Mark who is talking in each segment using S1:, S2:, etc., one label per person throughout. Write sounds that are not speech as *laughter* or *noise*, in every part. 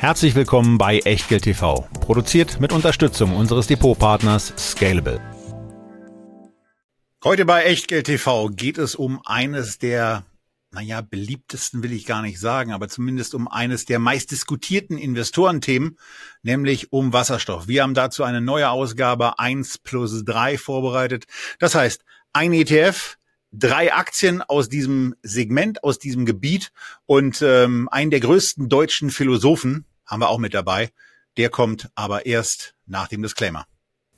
S1: Herzlich willkommen bei Echtgeld TV, produziert mit Unterstützung unseres Depotpartners Scalable. Heute bei Echtgeld TV geht es um eines der, naja, beliebtesten will ich gar nicht sagen, aber zumindest um eines der meistdiskutierten Investorenthemen, nämlich um Wasserstoff. Wir haben dazu eine neue Ausgabe 1 plus 3 vorbereitet. Das heißt, ein ETF, drei Aktien aus diesem Segment, aus diesem Gebiet und ähm, einen der größten deutschen Philosophen haben wir auch mit dabei. Der kommt aber erst nach dem Disclaimer.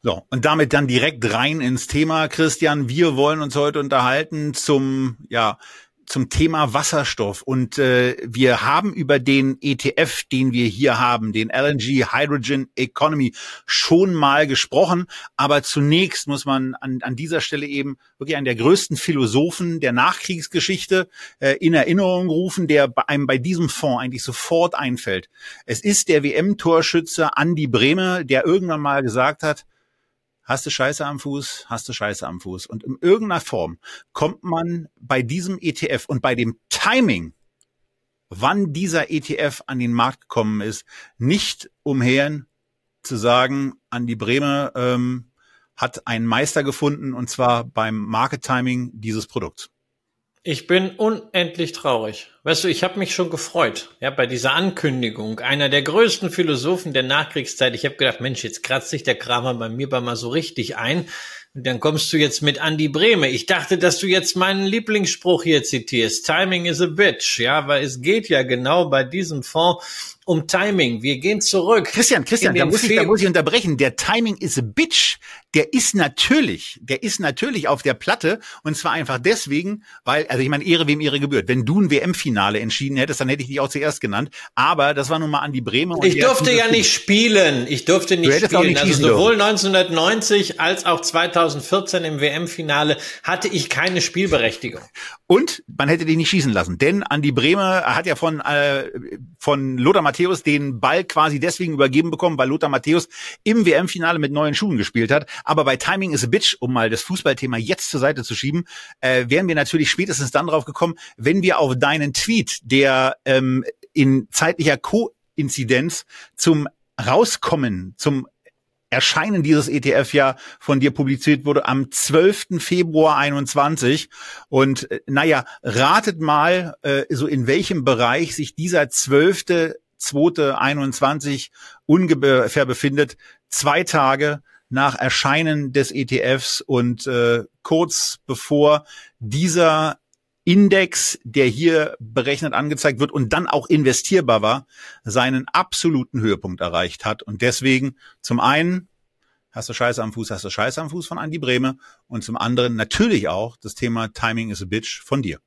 S1: So, und damit dann direkt rein ins Thema, Christian. Wir wollen uns heute unterhalten zum, ja, zum Thema Wasserstoff. Und äh, wir haben über den ETF, den wir hier haben, den LNG Hydrogen Economy, schon mal gesprochen. Aber zunächst muss man an, an dieser Stelle eben wirklich einen der größten Philosophen der Nachkriegsgeschichte äh, in Erinnerung rufen, der bei einem bei diesem Fonds eigentlich sofort einfällt. Es ist der WM-Torschütze Andy Brehme, der irgendwann mal gesagt hat, hast du Scheiße am Fuß, hast du Scheiße am Fuß. Und in irgendeiner Form kommt man bei diesem ETF und bei dem Timing, wann dieser ETF an den Markt gekommen ist, nicht umher zu sagen, Andi Bremer ähm, hat einen Meister gefunden und zwar beim Market Timing dieses Produkts.
S2: Ich bin unendlich traurig. Weißt du, ich habe mich schon gefreut, ja, bei dieser Ankündigung einer der größten Philosophen der Nachkriegszeit. Ich habe gedacht, Mensch, jetzt kratzt sich der Kramer bei mir mal so richtig ein. Und dann kommst du jetzt mit Andy Brehme. Ich dachte, dass du jetzt meinen Lieblingsspruch hier zitierst. Timing is a bitch. Ja, weil es geht ja genau bei diesem Fonds um Timing. Wir gehen zurück.
S1: Christian, Christian, da muss, ich, da muss ich unterbrechen. Der Timing is a bitch. Der ist natürlich, der ist natürlich auf der Platte. Und zwar einfach deswegen, weil, also ich meine, Ehre wem Ehre gebührt. Wenn du ein WM-Finale entschieden hättest, dann hätte ich dich auch zuerst genannt. Aber das war nun mal Andi Bremer.
S2: ich durfte ja nicht spielen. Ich durfte nicht spielen. Nicht also sowohl 1990 als auch 2014 im WM-Finale hatte ich keine Spielberechtigung.
S1: Und man hätte dich nicht schießen lassen. Denn Andi Bremer hat ja von, äh, von Lothar Matthäus Matthäus den Ball quasi deswegen übergeben bekommen, weil Lothar Matthäus im WM-Finale mit neuen Schuhen gespielt hat. Aber bei Timing is a Bitch, um mal das Fußballthema jetzt zur Seite zu schieben, äh, wären wir natürlich spätestens dann drauf gekommen, wenn wir auf deinen Tweet, der ähm, in zeitlicher Koinzidenz zum Rauskommen, zum Erscheinen dieses ETF ja von dir publiziert wurde am 12. Februar 21. Und äh, naja, ratet mal, äh, so in welchem Bereich sich dieser 12. 2.21 ungefähr befindet, zwei Tage nach Erscheinen des ETFs und äh, kurz bevor dieser Index, der hier berechnet angezeigt wird und dann auch investierbar war, seinen absoluten Höhepunkt erreicht hat. Und deswegen zum einen hast du Scheiße am Fuß, hast du Scheiße am Fuß von Andy Brehme und zum anderen natürlich auch das Thema Timing is a Bitch von dir.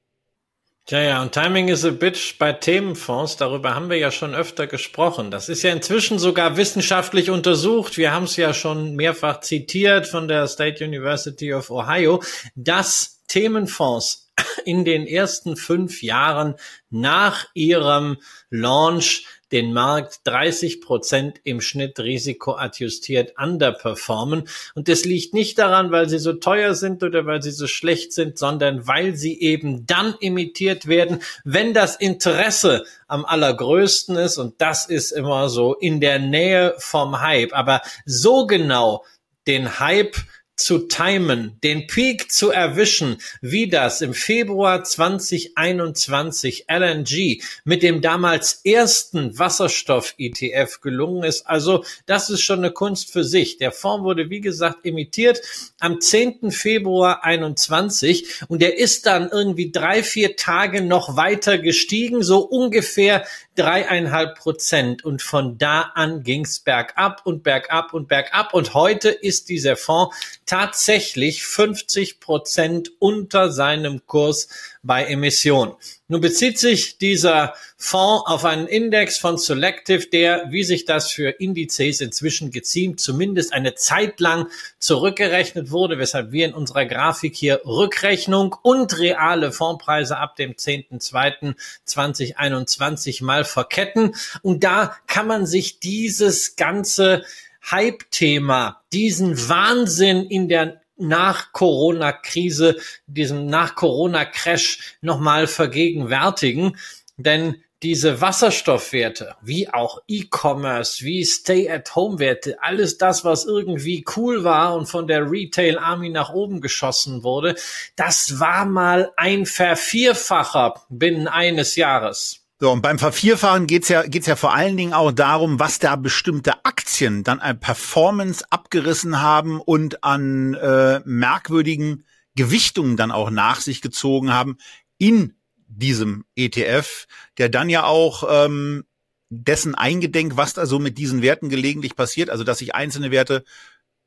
S2: Tja, ja, und Timing is a bitch bei Themenfonds, darüber haben wir ja schon öfter gesprochen. Das ist ja inzwischen sogar wissenschaftlich untersucht. Wir haben es ja schon mehrfach zitiert von der State University of Ohio, dass Themenfonds in den ersten fünf Jahren nach ihrem Launch den Markt 30 Prozent im Schnitt risikoadjustiert underperformen. Und das liegt nicht daran, weil sie so teuer sind oder weil sie so schlecht sind, sondern weil sie eben dann imitiert werden, wenn das Interesse am allergrößten ist. Und das ist immer so in der Nähe vom Hype. Aber so genau den Hype zu timen, den Peak zu erwischen, wie das im Februar 2021 LNG mit dem damals ersten Wasserstoff-ETF gelungen ist. Also das ist schon eine Kunst für sich. Der Fonds wurde, wie gesagt, emittiert am 10. Februar 21 und der ist dann irgendwie drei, vier Tage noch weiter gestiegen, so ungefähr dreieinhalb Prozent. Und von da an ging's bergab und bergab und bergab. Und heute ist dieser Fonds tatsächlich 50 Prozent unter seinem Kurs bei Emission. Nun bezieht sich dieser Fonds auf einen Index von Selective, der, wie sich das für Indizes inzwischen geziemt, zumindest eine Zeit lang zurückgerechnet wurde, weshalb wir in unserer Grafik hier Rückrechnung und reale Fondspreise ab dem 10.2.2021 mal verketten. Und da kann man sich dieses ganze Hype-Thema, diesen Wahnsinn in der nach Corona-Krise, diesem nach Corona-Crash nochmal vergegenwärtigen. Denn diese Wasserstoffwerte, wie auch E-Commerce, wie Stay-at-Home-Werte, alles das, was irgendwie cool war und von der Retail-Army nach oben geschossen wurde, das war mal ein Vervierfacher binnen eines Jahres.
S1: So, und beim Vervierfachen geht's ja, geht's ja vor allen Dingen auch darum, was da bestimmte Aktien dann an Performance abgerissen haben und an äh, merkwürdigen Gewichtungen dann auch nach sich gezogen haben in diesem ETF, der dann ja auch ähm, dessen eingedenk, was da so mit diesen Werten gelegentlich passiert, also dass sich einzelne Werte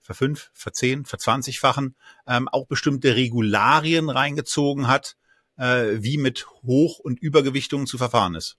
S1: verfünf, verzehn, verzwanzigfachen, ähm, auch bestimmte Regularien reingezogen hat, äh, wie mit Hoch- und Übergewichtungen zu verfahren ist.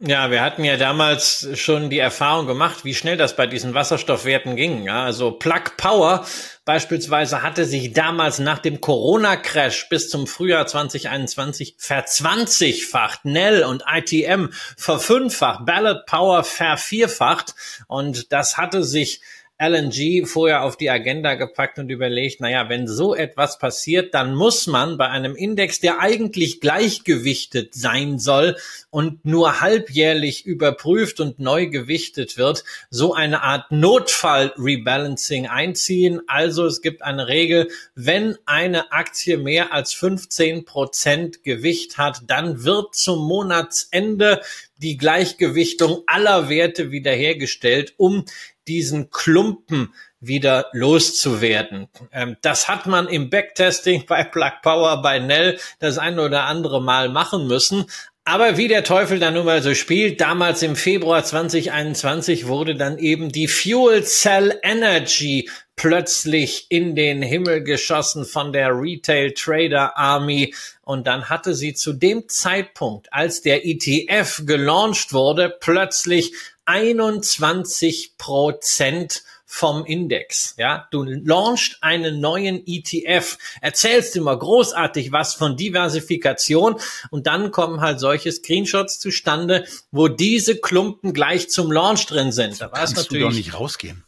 S2: Ja, wir hatten ja damals schon die Erfahrung gemacht, wie schnell das bei diesen Wasserstoffwerten ging. Ja, also Plug Power beispielsweise hatte sich damals nach dem Corona-Crash bis zum Frühjahr 2021 verzwanzigfacht, Nell und ITM verfünffacht, Ballot Power vervierfacht und das hatte sich LNG vorher auf die Agenda gepackt und überlegt, naja, wenn so etwas passiert, dann muss man bei einem Index, der eigentlich gleichgewichtet sein soll und nur halbjährlich überprüft und neu gewichtet wird, so eine Art Notfall-Rebalancing einziehen. Also es gibt eine Regel, wenn eine Aktie mehr als 15 Prozent Gewicht hat, dann wird zum Monatsende die Gleichgewichtung aller Werte wiederhergestellt, um diesen Klumpen wieder loszuwerden. Ähm, das hat man im Backtesting bei Plug Power, bei Nell das ein oder andere Mal machen müssen. Aber wie der Teufel dann nun mal so spielt, damals im Februar 2021 wurde dann eben die Fuel Cell Energy plötzlich in den Himmel geschossen von der Retail Trader Army und dann hatte sie zu dem Zeitpunkt, als der ETF gelauncht wurde, plötzlich 21 Prozent vom Index. Ja, du launchst einen neuen ETF, erzählst immer großartig was von Diversifikation und dann kommen halt solche Screenshots zustande, wo diese Klumpen gleich zum Launch drin sind.
S1: Da es natürlich du doch nicht rausgehen.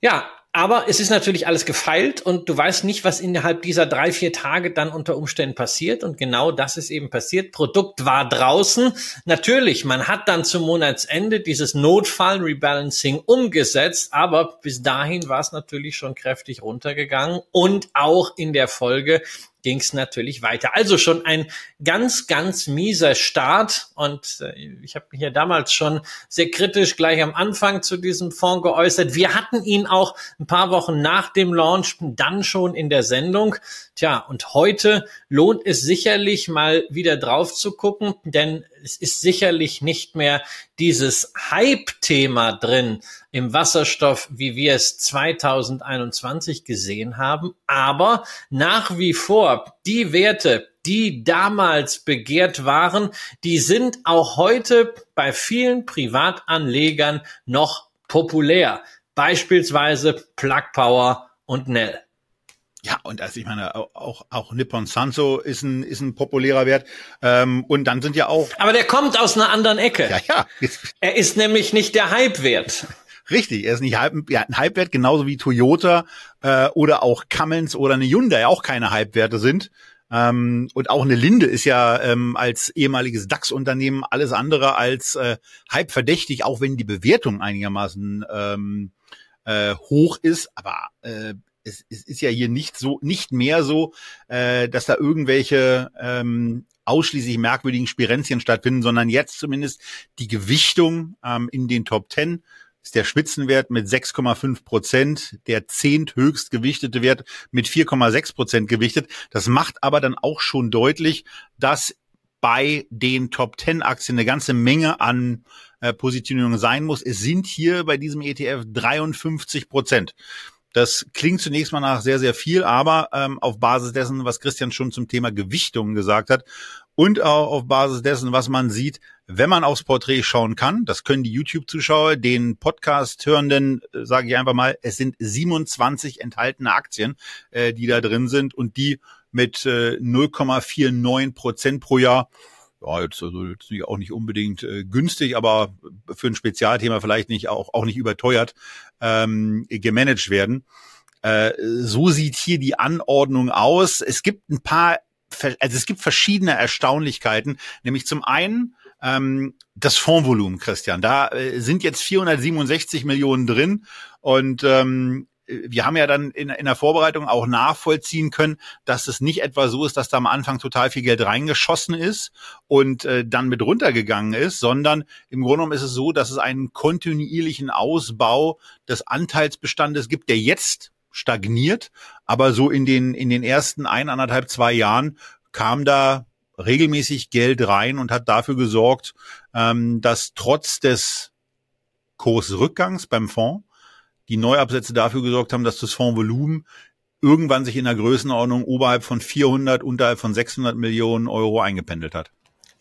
S2: Ja, aber es ist natürlich alles gefeilt und du weißt nicht, was innerhalb dieser drei, vier Tage dann unter Umständen passiert. Und genau das ist eben passiert. Produkt war draußen. Natürlich, man hat dann zum Monatsende dieses Notfall-Rebalancing umgesetzt, aber bis dahin war es natürlich schon kräftig runtergegangen und auch in der Folge ging es natürlich weiter. Also schon ein ganz, ganz mieser Start. Und äh, ich habe mich ja damals schon sehr kritisch gleich am Anfang zu diesem Fonds geäußert. Wir hatten ihn auch ein paar Wochen nach dem Launch dann schon in der Sendung. Tja, und heute lohnt es sicherlich mal wieder drauf zu gucken, denn es ist sicherlich nicht mehr dieses Hype-Thema drin im Wasserstoff, wie wir es 2021 gesehen haben. Aber nach wie vor die Werte, die damals begehrt waren, die sind auch heute bei vielen Privatanlegern noch populär. Beispielsweise Plug Power und Nell.
S1: Ja, und also ich meine, auch, auch Nippon Sanso ist ein, ist ein populärer Wert. Ähm, und dann sind ja auch.
S2: Aber der kommt aus einer anderen Ecke.
S1: Ja, ja.
S2: Er ist nämlich nicht der Hype-Wert.
S1: Richtig, er ist nicht Hype, ja, ein Hype-Wert, genauso wie Toyota äh, oder auch Cummins oder eine Hyundai auch keine Hype-Werte sind. Ähm, und auch eine Linde ist ja ähm, als ehemaliges DAX-Unternehmen alles andere als äh, Hype verdächtig, auch wenn die Bewertung einigermaßen ähm, äh, hoch ist. Aber äh, es, es ist ja hier nicht so, nicht mehr so, äh, dass da irgendwelche ähm, ausschließlich merkwürdigen Spirenzien stattfinden, sondern jetzt zumindest die Gewichtung ähm, in den Top Ten ist der Spitzenwert mit 6,5 Prozent, der zehnthöchst gewichtete Wert mit 4,6 Prozent gewichtet. Das macht aber dann auch schon deutlich, dass bei den Top 10 Aktien eine ganze Menge an äh, Positionierung sein muss. Es sind hier bei diesem ETF 53 Prozent. Das klingt zunächst mal nach sehr, sehr viel, aber ähm, auf Basis dessen, was Christian schon zum Thema Gewichtung gesagt hat und auch auf Basis dessen, was man sieht, wenn man aufs Porträt schauen kann, das können die YouTube-Zuschauer, den Podcast-Hörenden, äh, sage ich einfach mal, es sind 27 enthaltene Aktien, äh, die da drin sind und die mit äh, 0,49 Prozent pro Jahr ja, jetzt, also jetzt auch nicht unbedingt äh, günstig, aber für ein Spezialthema vielleicht nicht auch, auch nicht überteuert ähm, gemanagt werden. Äh, so sieht hier die Anordnung aus. Es gibt ein paar, also es gibt verschiedene Erstaunlichkeiten, nämlich zum einen ähm, das Fondsvolumen, Christian. Da äh, sind jetzt 467 Millionen drin und ähm, wir haben ja dann in, in der Vorbereitung auch nachvollziehen können, dass es nicht etwa so ist, dass da am Anfang total viel Geld reingeschossen ist und äh, dann mit runtergegangen ist, sondern im Grunde genommen ist es so, dass es einen kontinuierlichen Ausbau des Anteilsbestandes gibt, der jetzt stagniert, aber so in den in den ersten ein, anderthalb, zwei Jahren kam da regelmäßig Geld rein und hat dafür gesorgt, ähm, dass trotz des Kursrückgangs beim Fonds die Neuabsätze dafür gesorgt haben, dass das Fondsvolumen irgendwann sich in der Größenordnung oberhalb von 400, unterhalb von 600 Millionen Euro eingependelt hat.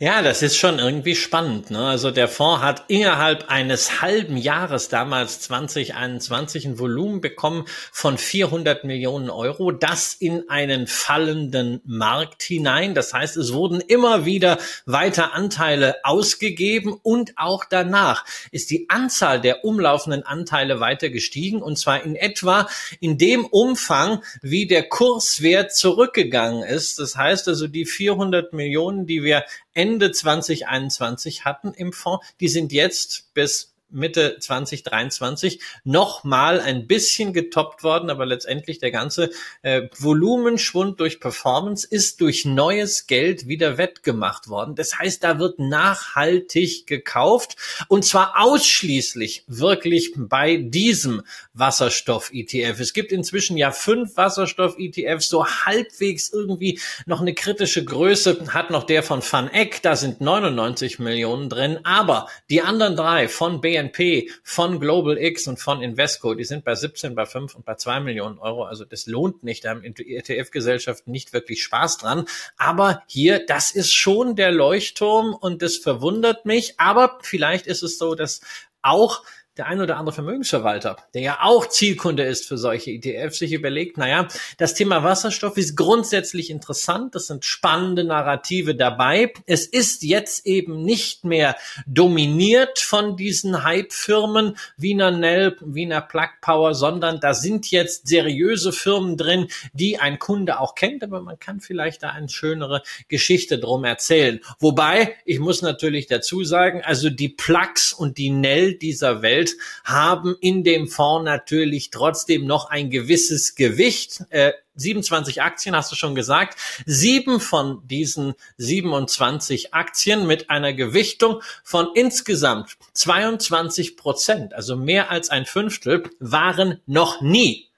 S2: Ja, das ist schon irgendwie spannend. Ne? Also der Fonds hat innerhalb eines halben Jahres, damals 2021, ein Volumen bekommen von 400 Millionen Euro. Das in einen fallenden Markt hinein. Das heißt, es wurden immer wieder weiter Anteile ausgegeben und auch danach ist die Anzahl der umlaufenden Anteile weiter gestiegen und zwar in etwa in dem Umfang, wie der Kurswert zurückgegangen ist. Das heißt also, die 400 Millionen, die wir Ende 2021 hatten im Fonds, die sind jetzt bis Mitte 2023 nochmal ein bisschen getoppt worden, aber letztendlich der ganze äh, Volumenschwund durch Performance ist durch neues Geld wieder wettgemacht worden. Das heißt, da wird nachhaltig gekauft und zwar ausschließlich wirklich bei diesem Wasserstoff-ETF. Es gibt inzwischen ja fünf Wasserstoff-ETFs, so halbwegs irgendwie noch eine kritische Größe hat noch der von Van Eck, da sind 99 Millionen drin, aber die anderen drei von BNP BNP, von Global X und von Invesco, die sind bei 17, bei 5 und bei 2 Millionen Euro. Also das lohnt nicht. Da haben ETF-Gesellschaften nicht wirklich Spaß dran. Aber hier, das ist schon der Leuchtturm und das verwundert mich. Aber vielleicht ist es so, dass auch der ein oder andere Vermögensverwalter, der ja auch Zielkunde ist für solche ETFs, sich überlegt, naja, das Thema Wasserstoff ist grundsätzlich interessant, das sind spannende Narrative dabei. Es ist jetzt eben nicht mehr dominiert von diesen Hype-Firmen, Wiener Nelp, Wiener Plug Power, sondern da sind jetzt seriöse Firmen drin, die ein Kunde auch kennt, aber man kann vielleicht da eine schönere Geschichte drum erzählen. Wobei, ich muss natürlich dazu sagen, also die Plugs und die Nell dieser Welt Geld haben in dem Fonds natürlich trotzdem noch ein gewisses Gewicht. Äh, 27 Aktien, hast du schon gesagt. Sieben von diesen 27 Aktien mit einer Gewichtung von insgesamt 22 Prozent, also mehr als ein Fünftel, waren noch nie,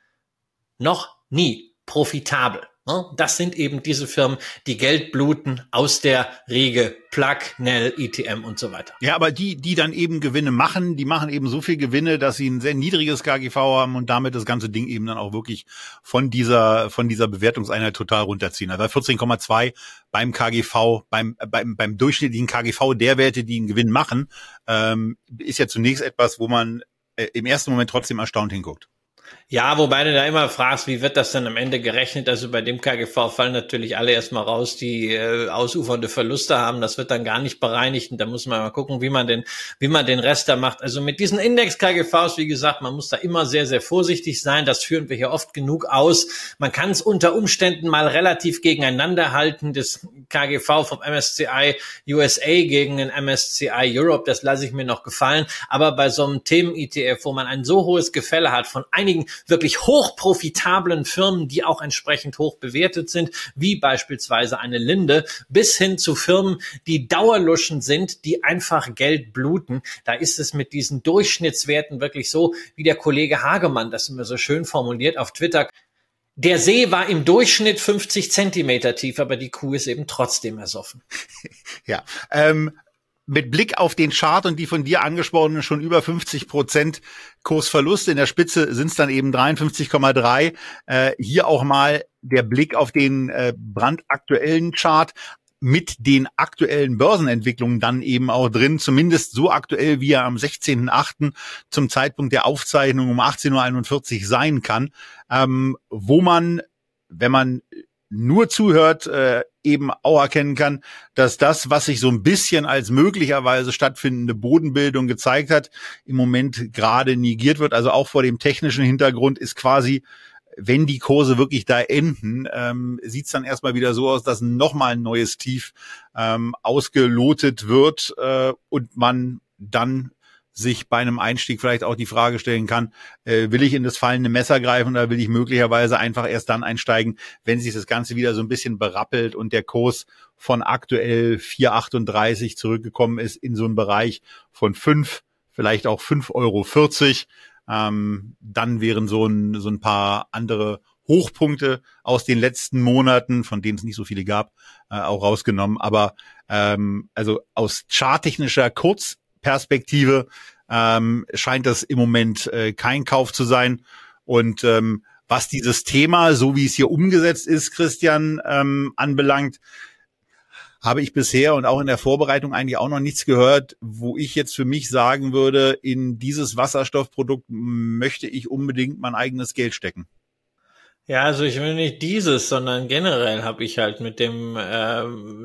S2: noch nie profitabel. Ne? Das sind eben diese Firmen, die Geld bluten aus der Riege Plug, Nell, ETM und so weiter.
S1: Ja, aber die, die dann eben Gewinne machen, die machen eben so viel Gewinne, dass sie ein sehr niedriges KGV haben und damit das ganze Ding eben dann auch wirklich von dieser, von dieser Bewertungseinheit total runterziehen. Also 14,2 beim KGV, beim, beim, beim durchschnittlichen KGV der Werte, die einen Gewinn machen, ähm, ist ja zunächst etwas, wo man äh, im ersten Moment trotzdem erstaunt hinguckt.
S2: Ja, wobei du da immer fragst, wie wird das dann am Ende gerechnet? Also bei dem KGV fallen natürlich alle erstmal raus, die äh, ausufernde Verluste haben. Das wird dann gar nicht bereinigt und da muss man mal gucken, wie man den, wie man den Rest da macht. Also mit diesen Index-KGVs, wie gesagt, man muss da immer sehr, sehr vorsichtig sein. Das führen wir hier oft genug aus. Man kann es unter Umständen mal relativ gegeneinander halten. Das KGV vom MSCI USA gegen den MSCI Europe, das lasse ich mir noch gefallen. Aber bei so einem Themen-ETF, wo man ein so hohes Gefälle hat von einigen einigen wirklich hochprofitablen Firmen, die auch entsprechend hoch bewertet sind, wie beispielsweise eine Linde, bis hin zu Firmen, die Dauerluschen sind, die einfach Geld bluten. Da ist es mit diesen Durchschnittswerten wirklich so, wie der Kollege Hagemann das immer so schön formuliert auf Twitter. Der See war im Durchschnitt 50 Zentimeter tief, aber die Kuh ist eben trotzdem ersoffen. *laughs*
S1: ja, ähm, mit Blick auf den Chart und die von dir angesprochenen schon über 50 Prozent Kursverluste. In der Spitze sind es dann eben 53,3. Äh, hier auch mal der Blick auf den äh, brandaktuellen Chart mit den aktuellen Börsenentwicklungen dann eben auch drin, zumindest so aktuell, wie er am 16.8. zum Zeitpunkt der Aufzeichnung um 18.41 Uhr sein kann, ähm, wo man, wenn man nur zuhört, äh, eben auch erkennen kann, dass das, was sich so ein bisschen als möglicherweise stattfindende Bodenbildung gezeigt hat, im Moment gerade negiert wird. Also auch vor dem technischen Hintergrund ist quasi, wenn die Kurse wirklich da enden, ähm, sieht es dann erstmal wieder so aus, dass nochmal ein neues Tief ähm, ausgelotet wird äh, und man dann sich bei einem Einstieg vielleicht auch die Frage stellen kann, äh, will ich in das fallende Messer greifen oder will ich möglicherweise einfach erst dann einsteigen, wenn sich das Ganze wieder so ein bisschen berappelt und der Kurs von aktuell 4,38 zurückgekommen ist in so einen Bereich von 5, vielleicht auch 5,40 Euro. Ähm, dann wären so ein, so ein paar andere Hochpunkte aus den letzten Monaten, von denen es nicht so viele gab, äh, auch rausgenommen. Aber ähm, also aus charttechnischer Kurz Perspektive ähm, scheint das im Moment äh, kein Kauf zu sein. Und ähm, was dieses Thema, so wie es hier umgesetzt ist, Christian, ähm, anbelangt, habe ich bisher und auch in der Vorbereitung eigentlich auch noch nichts gehört, wo ich jetzt für mich sagen würde, in dieses Wasserstoffprodukt möchte ich unbedingt mein eigenes Geld stecken.
S2: Ja, also ich will nicht dieses, sondern generell habe ich halt mit dem äh,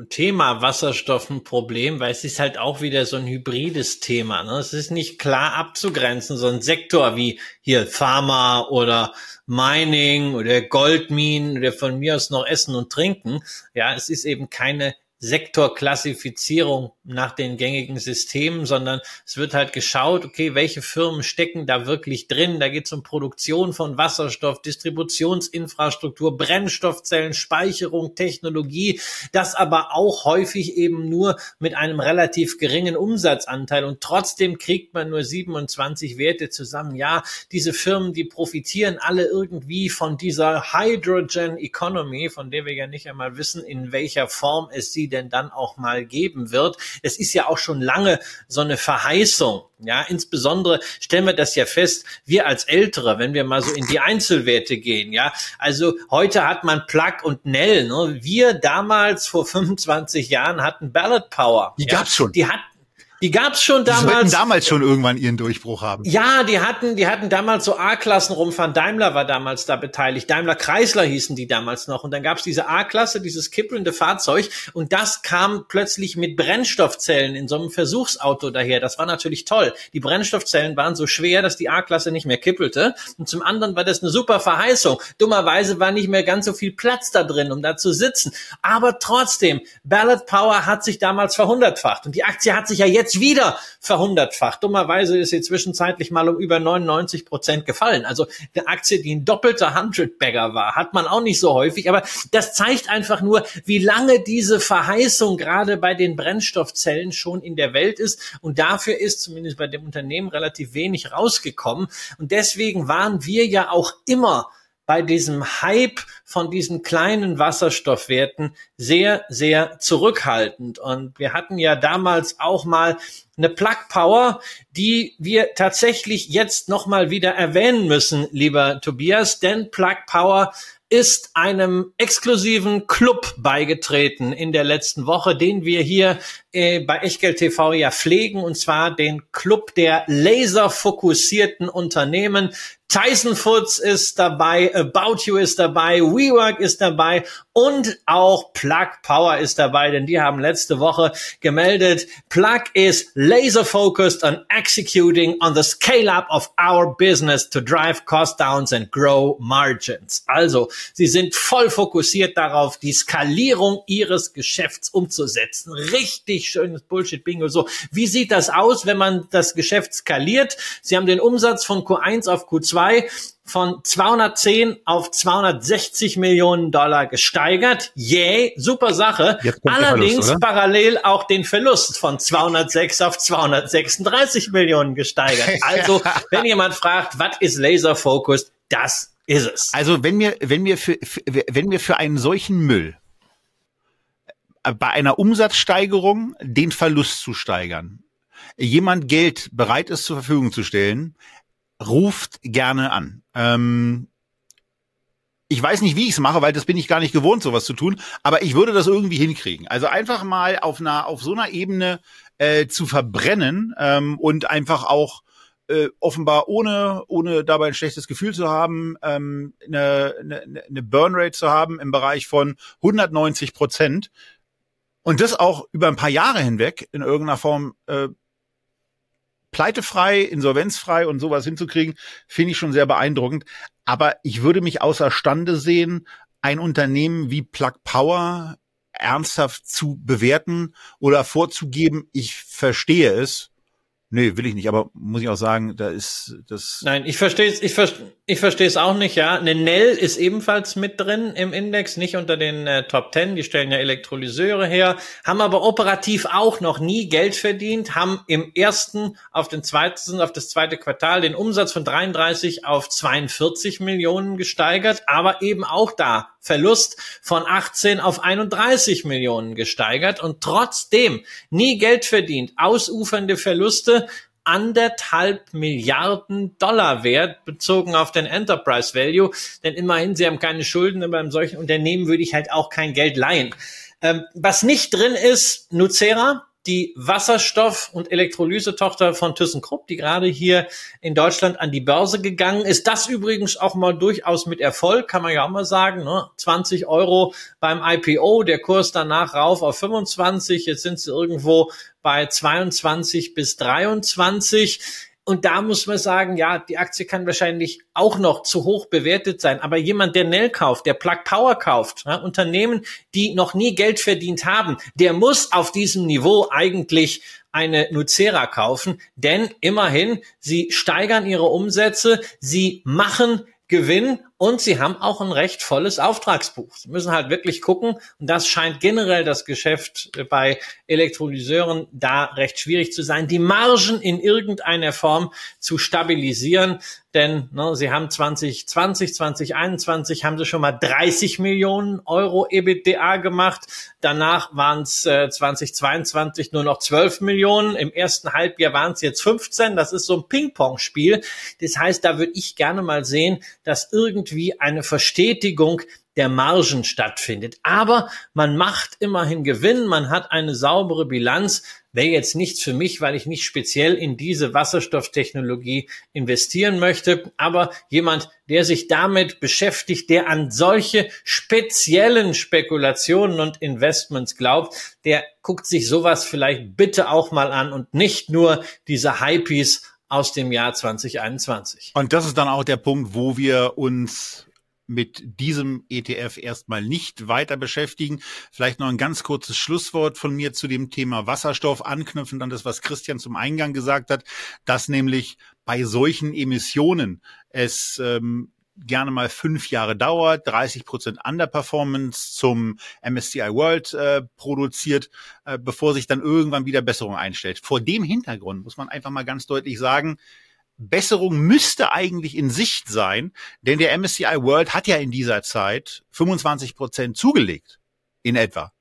S2: Thema Wasserstoff ein Problem, weil es ist halt auch wieder so ein hybrides Thema. Ne? Es ist nicht klar abzugrenzen, so ein Sektor wie hier Pharma oder Mining oder Goldminen oder von mir aus noch Essen und Trinken. Ja, es ist eben keine Sektorklassifizierung nach den gängigen Systemen, sondern es wird halt geschaut, okay, welche Firmen stecken da wirklich drin? Da geht es um Produktion von Wasserstoff, Distributionsinfrastruktur, Brennstoffzellen, Speicherung, Technologie, das aber auch häufig eben nur mit einem relativ geringen Umsatzanteil und trotzdem kriegt man nur 27 Werte zusammen. Ja, diese Firmen, die profitieren alle irgendwie von dieser Hydrogen Economy, von der wir ja nicht einmal wissen, in welcher Form es sie denn dann auch mal geben wird. Es ist ja auch schon lange so eine Verheißung. Ja, insbesondere stellen wir das ja fest, wir als Ältere, wenn wir mal so in die Einzelwerte gehen, ja. Also heute hat man Plug und Nell, ne? Wir damals vor 25 Jahren hatten Ballot Power.
S1: Die ja? gab's schon.
S2: Die hat, die gab's schon damals.
S1: Die damals schon irgendwann ihren Durchbruch haben.
S2: Ja, die hatten, die hatten damals so A-Klassen rumfahren. Daimler war damals da beteiligt. Daimler Chrysler hießen die damals noch. Und dann gab's diese A-Klasse, dieses kippelnde Fahrzeug. Und das kam plötzlich mit Brennstoffzellen in so einem Versuchsauto daher. Das war natürlich toll. Die Brennstoffzellen waren so schwer, dass die A-Klasse nicht mehr kippelte. Und zum anderen war das eine super Verheißung. Dummerweise war nicht mehr ganz so viel Platz da drin, um da zu sitzen. Aber trotzdem, Ballot Power hat sich damals verhundertfacht. Und die Aktie hat sich ja jetzt jetzt wieder verhundertfacht. Dummerweise ist sie zwischenzeitlich mal um über 99 Prozent gefallen. Also eine Aktie, die ein doppelter Hundred-Bagger war, hat man auch nicht so häufig. Aber das zeigt einfach nur, wie lange diese Verheißung gerade bei den Brennstoffzellen schon in der Welt ist. Und dafür ist zumindest bei dem Unternehmen relativ wenig rausgekommen. Und deswegen waren wir ja auch immer bei diesem Hype von diesen kleinen Wasserstoffwerten sehr, sehr zurückhaltend. Und wir hatten ja damals auch mal eine Plug Power, die wir tatsächlich jetzt nochmal wieder erwähnen müssen, lieber Tobias, denn Plug Power ist einem exklusiven Club beigetreten in der letzten Woche, den wir hier äh, bei Echtgeld TV ja pflegen, und zwar den Club der laserfokussierten Unternehmen. Tyson Foods ist dabei, About You ist dabei, WeWork ist dabei und auch Plug Power ist dabei, denn die haben letzte Woche gemeldet, Plug is laser focused on executing on the scale up of our business to drive cost downs and grow margins. Also, sie sind voll fokussiert darauf, die Skalierung ihres Geschäfts umzusetzen. Richtig schönes Bullshit-Bingo. So, wie sieht das aus, wenn man das Geschäft skaliert? Sie haben den Umsatz von Q1 auf Q2 von 210 auf 260 Millionen Dollar gesteigert. Yay, super Sache. Allerdings Verlust, parallel auch den Verlust von 206 auf 236 Millionen gesteigert. *laughs* Also, wenn jemand fragt, was ist Laser Focused, das ist es.
S1: Also, wenn wir, wenn wir für, für wenn wir für einen solchen Müll bei einer Umsatzsteigerung den Verlust zu steigern. Jemand Geld bereit ist zur Verfügung zu stellen, ruft gerne an. Ähm, ich weiß nicht, wie ich es mache, weil das bin ich gar nicht gewohnt, sowas zu tun, aber ich würde das irgendwie hinkriegen. Also einfach mal auf einer, auf so einer Ebene äh, zu verbrennen ähm, und einfach auch äh, offenbar ohne, ohne dabei ein schlechtes Gefühl zu haben, ähm, eine, eine, eine Burnrate zu haben im Bereich von 190 Prozent und das auch über ein paar Jahre hinweg in irgendeiner Form äh, pleitefrei, insolvenzfrei und sowas hinzukriegen, finde ich schon sehr beeindruckend. Aber ich würde mich außerstande sehen, ein Unternehmen wie Plug Power ernsthaft zu bewerten oder vorzugeben, ich verstehe es, Nee, will ich nicht, aber muss ich auch sagen, da ist das.
S2: Nein, ich verstehe es, ich, ver ich verstehe es auch nicht, ja. Eine Nell ist ebenfalls mit drin im Index, nicht unter den äh, Top Ten, die stellen ja Elektrolyseure her, haben aber operativ auch noch nie Geld verdient, haben im ersten auf den zweiten, auf das zweite Quartal den Umsatz von 33 auf 42 Millionen gesteigert, aber eben auch da Verlust von 18 auf 31 Millionen gesteigert und trotzdem nie Geld verdient, ausufernde Verluste anderthalb Milliarden Dollar wert, bezogen auf den Enterprise Value. Denn immerhin, sie haben keine Schulden, aber einem solchen Unternehmen würde ich halt auch kein Geld leihen. Ähm, was nicht drin ist, Nucera, die Wasserstoff- und Elektrolysetochter von ThyssenKrupp, die gerade hier in Deutschland an die Börse gegangen ist. Das übrigens auch mal durchaus mit Erfolg, kann man ja auch mal sagen. Ne? 20 Euro beim IPO, der Kurs danach rauf auf 25, jetzt sind sie irgendwo bei 22 bis 23. Und da muss man sagen, ja, die Aktie kann wahrscheinlich auch noch zu hoch bewertet sein. Aber jemand, der Nell kauft, der Plug Power kauft, ja, Unternehmen, die noch nie Geld verdient haben, der muss auf diesem Niveau eigentlich eine Nucera kaufen, denn immerhin, sie steigern ihre Umsätze, sie machen Gewinn und sie haben auch ein recht volles Auftragsbuch. Sie müssen halt wirklich gucken und das scheint generell das Geschäft bei Elektrolyseuren da recht schwierig zu sein, die Margen in irgendeiner Form zu stabilisieren, denn ne, sie haben 2020, 2021 haben sie schon mal 30 Millionen Euro EBITDA gemacht. Danach waren es äh, 2022 nur noch 12 Millionen. Im ersten Halbjahr waren es jetzt 15. Das ist so ein Ping-Pong-Spiel. Das heißt, da würde ich gerne mal sehen, dass irgendwie eine Verstetigung der Margen stattfindet. Aber man macht immerhin Gewinn, man hat eine saubere Bilanz. Wäre jetzt nichts für mich, weil ich nicht speziell in diese Wasserstofftechnologie investieren möchte. Aber jemand, der sich damit beschäftigt, der an solche speziellen Spekulationen und Investments glaubt, der guckt sich sowas vielleicht bitte auch mal an und nicht nur diese Hypees aus dem Jahr 2021.
S1: Und das ist dann auch der Punkt, wo wir uns mit diesem ETF erstmal nicht weiter beschäftigen. Vielleicht noch ein ganz kurzes Schlusswort von mir zu dem Thema Wasserstoff, anknüpfend an das, was Christian zum Eingang gesagt hat, dass nämlich bei solchen Emissionen es ähm, gerne mal fünf Jahre dauert, 30 Prozent Underperformance zum MSCI World äh, produziert, äh, bevor sich dann irgendwann wieder Besserung einstellt. Vor dem Hintergrund muss man einfach mal ganz deutlich sagen, Besserung müsste eigentlich in Sicht sein, denn der MSCI World hat ja in dieser Zeit 25 Prozent zugelegt, in etwa.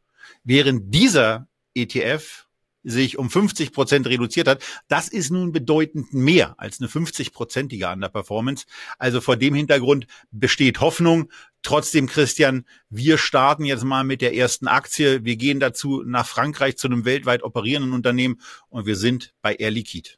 S1: Während dieser ETF sich um 50 Prozent reduziert hat. Das ist nun bedeutend mehr als eine 50-prozentige Underperformance. Also vor dem Hintergrund besteht Hoffnung. Trotzdem, Christian, wir starten jetzt mal mit der ersten Aktie. Wir gehen dazu nach Frankreich zu einem weltweit operierenden Unternehmen und wir sind bei Air Liquide.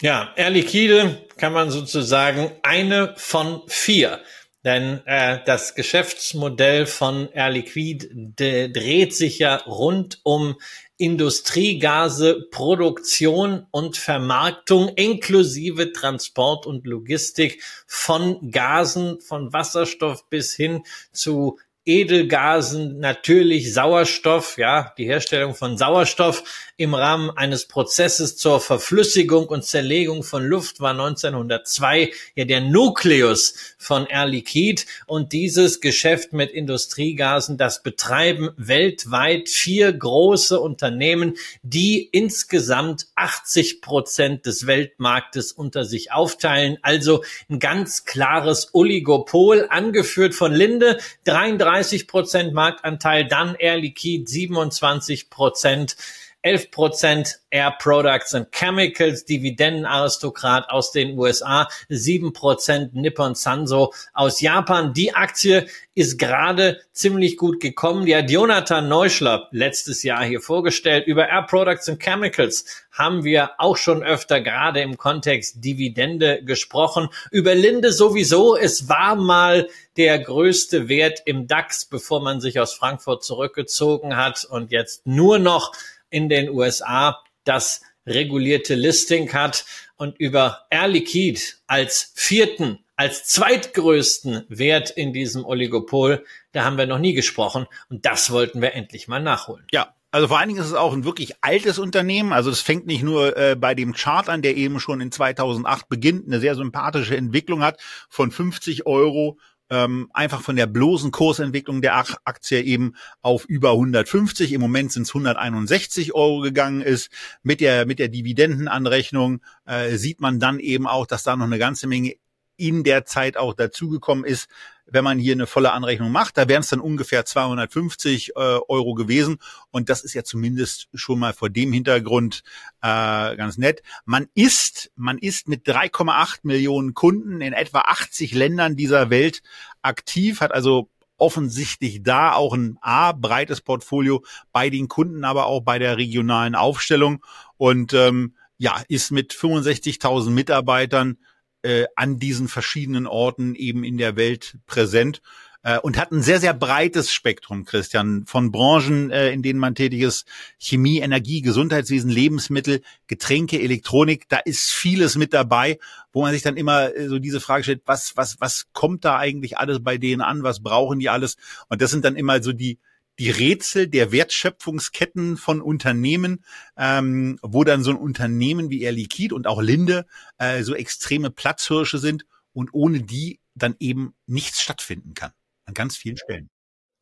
S2: Ja, Air Liquide kann man sozusagen eine von vier. Denn äh, das Geschäftsmodell von Air Liquide dreht sich ja rund um Industriegase, Produktion und Vermarktung inklusive Transport und Logistik von Gasen, von Wasserstoff bis hin zu Edelgasen, natürlich Sauerstoff, ja, die Herstellung von Sauerstoff im Rahmen eines Prozesses zur Verflüssigung und Zerlegung von Luft war 1902 ja der Nukleus von Air Liquide und dieses Geschäft mit Industriegasen, das betreiben weltweit vier große Unternehmen, die insgesamt 80 Prozent des Weltmarktes unter sich aufteilen. Also ein ganz klares Oligopol, angeführt von Linde, 33 35 Prozent Marktanteil, dann Air Liquide 27 Prozent. 11 Prozent Air Products and Chemicals, Dividendenaristokrat aus den USA, 7 Prozent Nippon Sanso aus Japan. Die Aktie ist gerade ziemlich gut gekommen. Die hat Jonathan Neuschler letztes Jahr hier vorgestellt. Über Air Products and Chemicals haben wir auch schon öfter gerade im Kontext Dividende gesprochen. Über Linde sowieso. Es war mal der größte Wert im DAX, bevor man sich aus Frankfurt zurückgezogen hat und jetzt nur noch in den USA das regulierte Listing hat und über Air Liquide als vierten, als zweitgrößten Wert in diesem Oligopol, da haben wir noch nie gesprochen und das wollten wir endlich mal nachholen.
S1: Ja, also vor allen Dingen ist es auch ein wirklich altes Unternehmen. Also es fängt nicht nur äh, bei dem Chart an, der eben schon in 2008 beginnt, eine sehr sympathische Entwicklung hat von 50 Euro ähm, einfach von der bloßen Kursentwicklung der Aktie eben auf über 150. Im Moment sind es 161 Euro gegangen ist. Mit der, mit der Dividendenanrechnung äh, sieht man dann eben auch, dass da noch eine ganze Menge in der Zeit auch dazugekommen ist, wenn man hier eine volle Anrechnung macht. Da wären es dann ungefähr 250 äh, Euro gewesen. Und das ist ja zumindest schon mal vor dem Hintergrund äh, ganz nett. Man ist, man ist mit 3,8 Millionen Kunden in etwa 80 Ländern dieser Welt aktiv, hat also offensichtlich da auch ein A, breites Portfolio bei den Kunden, aber auch bei der regionalen Aufstellung. Und ähm, ja, ist mit 65.000 Mitarbeitern äh, an diesen verschiedenen Orten eben in der Welt präsent äh, und hat ein sehr, sehr breites Spektrum, Christian, von Branchen, äh, in denen man tätig ist, Chemie, Energie, Gesundheitswesen, Lebensmittel, Getränke, Elektronik, da ist vieles mit dabei, wo man sich dann immer äh, so diese Frage stellt, was, was, was kommt da eigentlich alles bei denen an, was brauchen die alles? Und das sind dann immer so die, die Rätsel der Wertschöpfungsketten von Unternehmen, ähm, wo dann so ein Unternehmen wie Air Liquid und auch Linde äh, so extreme Platzhirsche sind und ohne die dann eben nichts stattfinden kann an ganz vielen Stellen.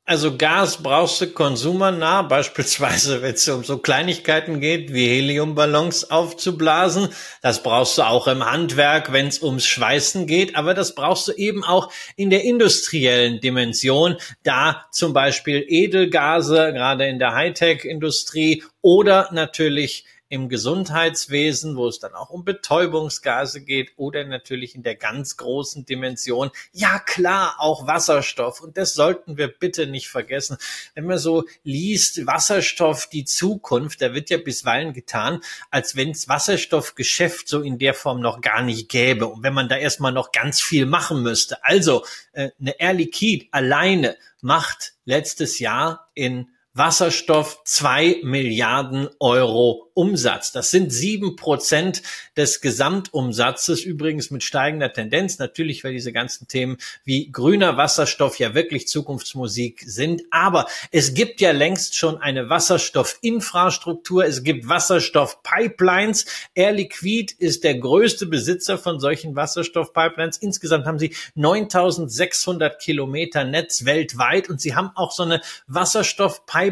S2: Also Gas brauchst du konsumernah, *laughs* beispielsweise wenn es um so Kleinigkeiten geht, wie Heliumballons aufzublasen. Das brauchst du auch im Handwerk, wenn es ums Schweißen geht. Aber das brauchst du eben auch in der industriellen Dimension. Da zum Beispiel Edelgase, gerade in der Hightech-Industrie oder natürlich im Gesundheitswesen, wo es dann auch um Betäubungsgase geht oder natürlich in der ganz großen Dimension. Ja klar, auch Wasserstoff. Und das sollten wir bitte nicht vergessen. Wenn man so liest, Wasserstoff, die Zukunft, da wird ja bisweilen getan, als wenn es Wasserstoffgeschäft so in der Form noch gar nicht gäbe. Und wenn man da erstmal noch ganz viel machen müsste. Also äh, eine Air Liquide alleine macht letztes Jahr in Wasserstoff zwei Milliarden Euro Umsatz. Das sind sieben Prozent des Gesamtumsatzes, übrigens mit steigender Tendenz. Natürlich, weil diese ganzen Themen wie grüner Wasserstoff ja wirklich Zukunftsmusik sind. Aber es gibt ja längst schon eine Wasserstoffinfrastruktur. Es gibt Wasserstoffpipelines. Air Liquid ist der größte Besitzer von solchen Wasserstoffpipelines. Insgesamt haben sie 9600 Kilometer Netz weltweit und sie haben auch so eine Wasserstoffpipeline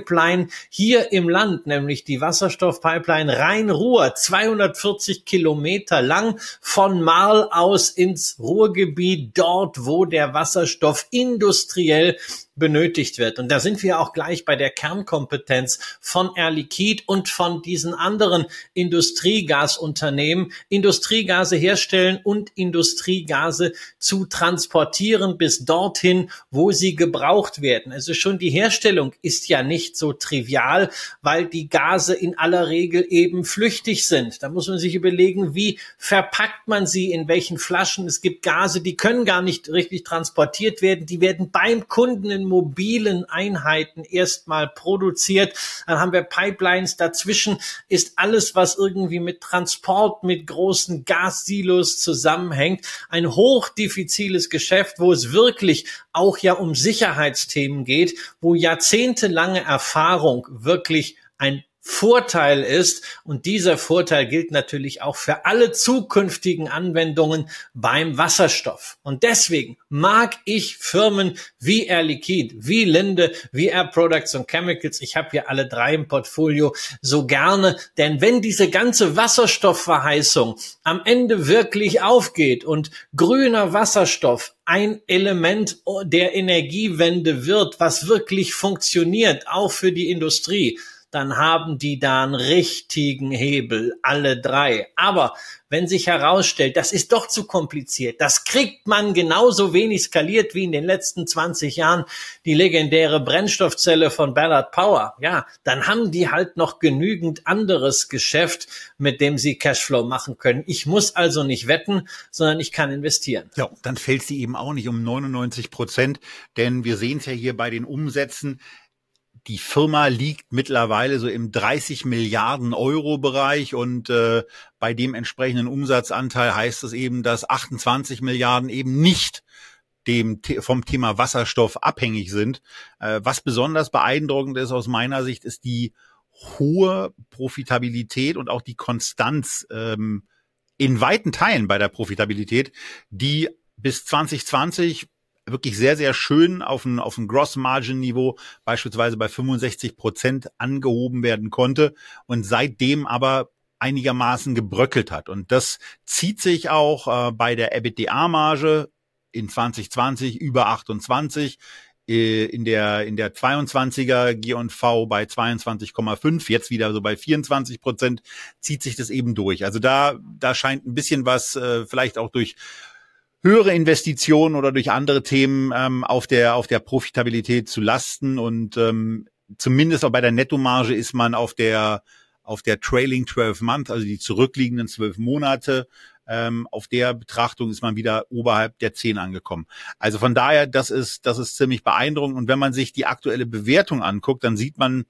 S2: hier im Land, nämlich die Wasserstoffpipeline Pipeline Rhein-Ruhr, 240 Kilometer lang von Marl aus ins Ruhrgebiet, dort wo der Wasserstoff industriell benötigt wird. Und da sind wir auch gleich bei der Kernkompetenz von Air Liquide und von diesen anderen Industriegasunternehmen, Industriegase herstellen und Industriegase zu transportieren bis dorthin, wo sie gebraucht werden. Also schon die Herstellung ist ja nicht so trivial, weil die Gase in aller Regel eben flüchtig sind. Da muss man sich überlegen, wie verpackt man sie, in welchen Flaschen. Es gibt Gase, die können gar nicht richtig transportiert werden. Die werden beim Kunden in mobilen Einheiten erstmal produziert. Dann haben wir Pipelines dazwischen, ist alles, was irgendwie mit Transport, mit großen Gassilos zusammenhängt, ein hochdiffiziles Geschäft, wo es wirklich auch ja um Sicherheitsthemen geht, wo jahrzehntelange Erfahrung wirklich ein Vorteil ist. Und dieser Vorteil gilt natürlich auch für alle zukünftigen Anwendungen beim Wasserstoff. Und deswegen mag ich Firmen wie Air Liquide, wie Linde, wie Air Products und Chemicals, ich habe hier alle drei im Portfolio, so gerne. Denn wenn diese ganze Wasserstoffverheißung am Ende wirklich aufgeht und grüner Wasserstoff ein Element der Energiewende wird, was wirklich funktioniert, auch für die Industrie, dann haben die da einen richtigen Hebel, alle drei. Aber wenn sich herausstellt, das ist doch zu kompliziert, das kriegt man genauso wenig skaliert wie in den letzten 20 Jahren die legendäre Brennstoffzelle von Ballard Power, ja, dann haben die halt noch genügend anderes Geschäft, mit dem sie Cashflow machen können. Ich muss also nicht wetten, sondern ich kann investieren.
S1: Ja, dann fällt sie eben auch nicht um 99 Prozent, denn wir sehen es ja hier bei den Umsätzen, die Firma liegt mittlerweile so im 30 Milliarden Euro Bereich und äh, bei dem entsprechenden Umsatzanteil heißt es eben, dass 28 Milliarden eben nicht dem vom Thema Wasserstoff abhängig sind. Äh, was besonders beeindruckend ist aus meiner Sicht, ist die hohe Profitabilität und auch die Konstanz ähm, in weiten Teilen bei der Profitabilität, die bis 2020 wirklich sehr, sehr schön auf ein, auf ein Gross-Margin-Niveau, beispielsweise bei 65 Prozent angehoben werden konnte und seitdem aber einigermaßen gebröckelt hat. Und das zieht sich auch äh, bei der EBITDA-Marge in 2020 über 28, äh, in der, in der 22er G&V bei 22,5, jetzt wieder so bei 24 Prozent, zieht sich das eben durch. Also da, da scheint ein bisschen was, äh, vielleicht auch durch höhere Investitionen oder durch andere Themen ähm, auf der auf der Profitabilität zu lasten und ähm, zumindest auch bei der Nettomarge ist man auf der auf der trailing 12 month, also die zurückliegenden zwölf Monate, ähm, auf der Betrachtung ist man wieder oberhalb der 10 angekommen. Also von daher, das ist, das ist ziemlich beeindruckend. Und wenn man sich die aktuelle Bewertung anguckt, dann sieht man,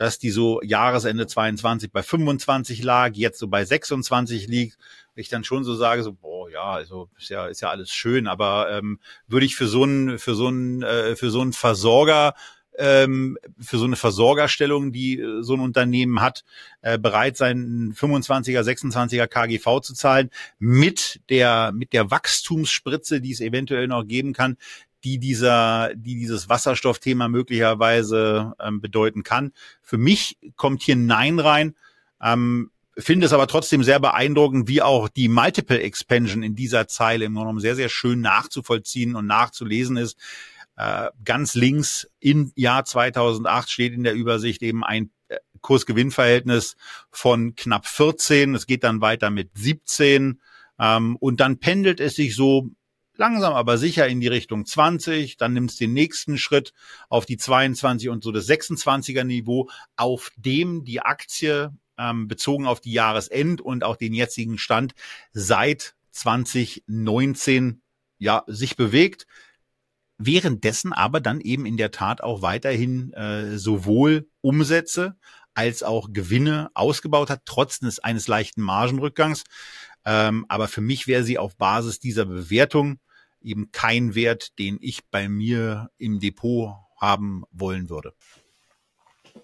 S1: dass die so Jahresende 22 bei 25 lag, jetzt so bei 26 liegt. Ich dann schon so sage, so, boah, ja, also ist ja, ist ja alles schön, aber ähm, würde ich für so einen, für so einen, äh, für so einen Versorger ähm, für so eine Versorgerstellung, die äh, so ein Unternehmen hat, äh, bereit sein, 25er, 26er KGV zu zahlen, mit der, mit der Wachstumsspritze, die es eventuell noch geben kann, die dieser, die dieses Wasserstoffthema möglicherweise ähm, bedeuten kann. Für mich kommt hier Nein rein. Ähm, finde es aber trotzdem sehr beeindruckend, wie auch die Multiple Expansion in dieser Zeile im Grunde sehr, sehr schön nachzuvollziehen und nachzulesen ist. Äh, ganz links im Jahr 2008 steht in der Übersicht eben ein äh, Kursgewinnverhältnis von knapp 14. Es geht dann weiter mit 17. Ähm, und dann pendelt es sich so langsam aber sicher in die Richtung 20, dann nimmst den nächsten Schritt auf die 22 und so das 26er Niveau, auf dem die Aktie ähm, bezogen auf die Jahresend und auch den jetzigen Stand seit 2019 ja sich bewegt. Währenddessen aber dann eben in der Tat auch weiterhin äh, sowohl Umsätze als auch Gewinne ausgebaut hat, trotz eines, eines leichten Margenrückgangs. Ähm, aber für mich wäre sie auf Basis dieser Bewertung eben kein Wert, den ich bei mir im Depot haben wollen würde.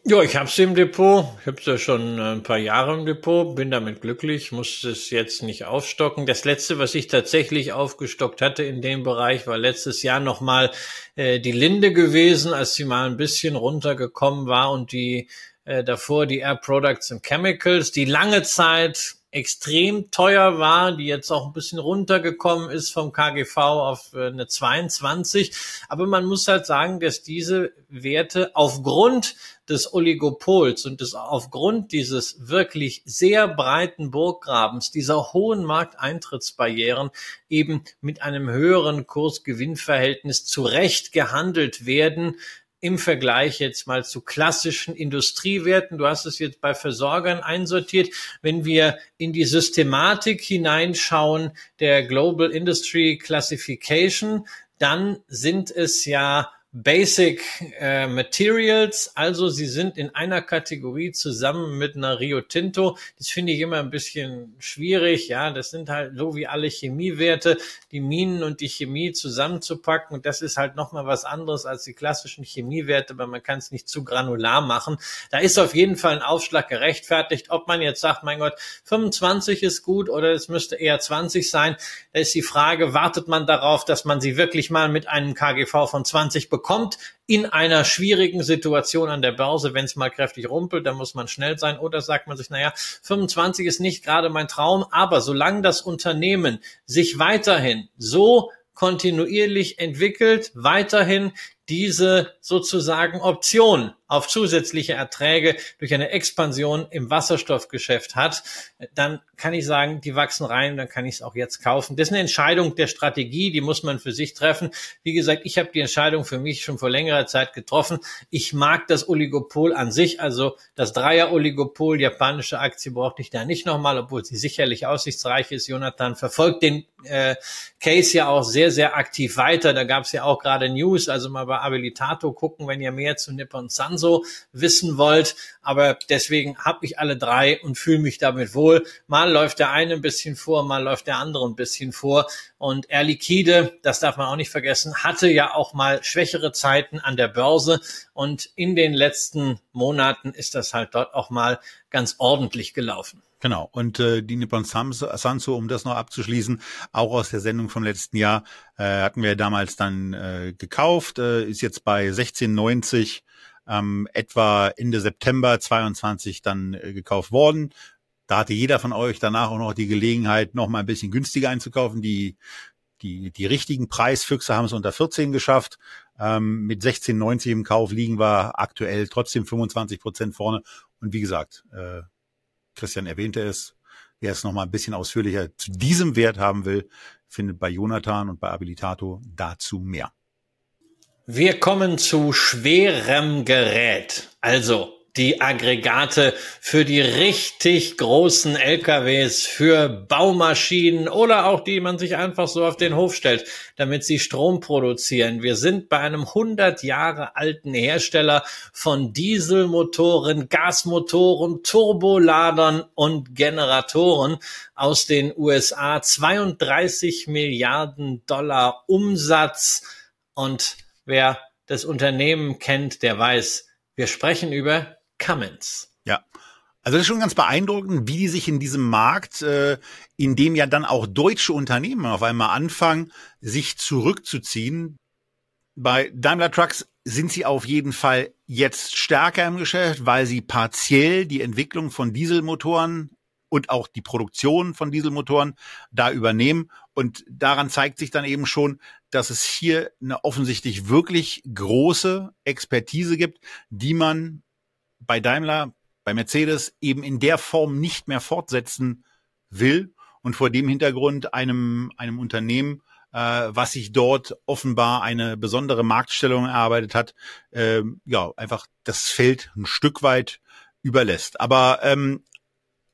S2: Ja, ich habe es im Depot. Ich habe ja schon ein paar Jahre im Depot, bin damit glücklich, muss es jetzt nicht aufstocken. Das letzte, was ich tatsächlich aufgestockt hatte in dem Bereich, war letztes Jahr nochmal äh, die Linde gewesen, als sie mal ein bisschen runtergekommen war und die äh, davor die Air Products and Chemicals, die lange Zeit extrem teuer war, die jetzt auch ein bisschen runtergekommen ist vom KGV auf äh, eine 22. Aber man muss halt sagen, dass diese Werte aufgrund des Oligopols und des, aufgrund dieses wirklich sehr breiten Burggrabens, dieser hohen Markteintrittsbarrieren eben mit einem höheren Kursgewinnverhältnis zurecht gehandelt werden, im Vergleich jetzt mal zu klassischen Industriewerten. Du hast es jetzt bei Versorgern einsortiert. Wenn wir in die Systematik hineinschauen der Global Industry Classification, dann sind es ja Basic äh, Materials, also sie sind in einer Kategorie zusammen mit einer Rio Tinto. Das finde ich immer ein bisschen schwierig. Ja, das sind halt so wie alle Chemiewerte, die Minen und die Chemie zusammenzupacken. Und das ist halt nochmal was anderes als die klassischen Chemiewerte, weil man kann es nicht zu granular machen. Da ist auf jeden Fall ein Aufschlag gerechtfertigt. Ob man jetzt sagt, mein Gott, 25 ist gut oder es müsste eher 20 sein, da ist die Frage, wartet man darauf, dass man sie wirklich mal mit einem KGV von 20 bekommt? Bekommt in einer schwierigen Situation an der Börse, wenn es mal kräftig rumpelt, dann muss man schnell sein. Oder sagt man sich, naja, 25 ist nicht gerade mein Traum, aber solange das Unternehmen sich weiterhin so kontinuierlich entwickelt, weiterhin diese sozusagen Option auf zusätzliche Erträge durch eine Expansion im Wasserstoffgeschäft hat, dann kann ich sagen, die wachsen rein, dann kann ich es auch jetzt kaufen. Das ist eine Entscheidung der Strategie, die muss man für sich treffen. Wie gesagt, ich habe die Entscheidung für mich schon vor längerer Zeit getroffen. Ich mag das Oligopol an sich, also das Dreier-Oligopol, japanische Aktie brauchte ich da nicht nochmal, obwohl sie sicherlich aussichtsreich ist. Jonathan verfolgt den äh, Case ja auch sehr, sehr aktiv weiter. Da gab es ja auch gerade News, also mal bei Abilitato gucken, wenn ihr mehr zu Nippon Sanso wissen wollt. Aber deswegen habe ich alle drei und fühle mich damit wohl. Mal läuft der eine ein bisschen vor, mal läuft der andere ein bisschen vor. Und Air Liquide, das darf man auch nicht vergessen, hatte ja auch mal schwächere Zeiten an der Börse. Und in den letzten Monaten ist das halt dort auch mal ganz ordentlich gelaufen.
S1: Genau. Und äh, die Nippon Sanso, um das noch abzuschließen, auch aus der Sendung vom letzten Jahr, äh, hatten wir damals dann äh, gekauft, äh, ist jetzt bei 16,90 ähm, etwa Ende September 22 dann äh, gekauft worden. Da hatte jeder von euch danach auch noch die Gelegenheit, noch mal ein bisschen günstiger einzukaufen. Die, die, die richtigen Preisfüchse haben es unter 14 geschafft. Ähm, mit 16,90 im Kauf liegen wir aktuell trotzdem 25 Prozent vorne. Und wie gesagt, äh, Christian erwähnte es, wer es noch mal ein bisschen ausführlicher zu diesem Wert haben will, findet bei Jonathan und bei Abilitato dazu mehr.
S2: Wir kommen zu schwerem Gerät. Also die Aggregate für die richtig großen LKWs, für Baumaschinen oder auch die man sich einfach so auf den Hof stellt, damit sie Strom produzieren. Wir sind bei einem 100 Jahre alten Hersteller von Dieselmotoren, Gasmotoren, Turboladern und Generatoren aus den USA. 32 Milliarden Dollar Umsatz und wer das Unternehmen kennt, der weiß, wir sprechen über Cummins.
S1: Ja. Also das ist schon ganz beeindruckend, wie die sich in diesem Markt, äh, in dem ja dann auch deutsche Unternehmen auf einmal anfangen, sich zurückzuziehen. Bei Daimler Trucks sind sie auf jeden Fall jetzt stärker im Geschäft, weil sie partiell die Entwicklung von Dieselmotoren und auch die Produktion von Dieselmotoren da übernehmen. Und daran zeigt sich dann eben schon, dass es hier eine offensichtlich wirklich große Expertise gibt, die man bei Daimler, bei Mercedes eben in der Form nicht mehr fortsetzen will und vor dem Hintergrund einem, einem Unternehmen, äh, was sich dort offenbar eine besondere Marktstellung erarbeitet hat, äh, ja, einfach das Feld ein Stück weit überlässt. Aber ähm,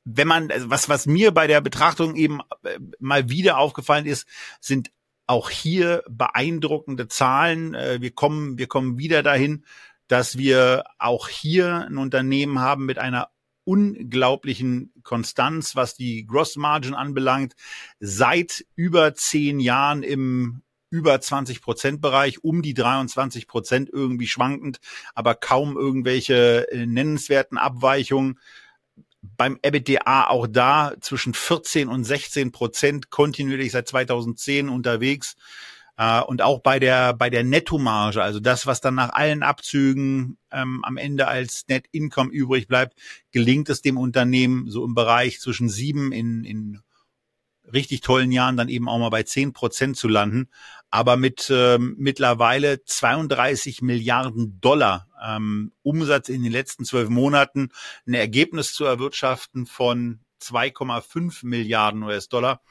S1: wenn man, also was, was mir bei der Betrachtung eben äh, mal wieder aufgefallen ist, sind auch hier beeindruckende Zahlen. Äh, wir kommen, wir kommen wieder dahin, dass wir auch hier ein Unternehmen haben mit einer unglaublichen Konstanz, was die Gross Margin anbelangt, seit über zehn Jahren im über 20 Prozent Bereich, um die 23 Prozent irgendwie schwankend, aber kaum irgendwelche äh, nennenswerten Abweichungen. Beim EBITDA auch da zwischen 14 und 16 Prozent kontinuierlich seit 2010 unterwegs. Äh, und auch bei der, bei der Nettomarge, also das, was dann nach allen Abzügen ähm, am Ende als Net Income übrig bleibt, gelingt es dem Unternehmen so im Bereich zwischen sieben in, in richtig tollen Jahren dann eben auch mal bei zehn Prozent zu landen. Aber mit ähm, mittlerweile 32 Milliarden Dollar ähm, Umsatz in den letzten zwölf Monaten ein Ergebnis zu erwirtschaften von 2,5 Milliarden US-Dollar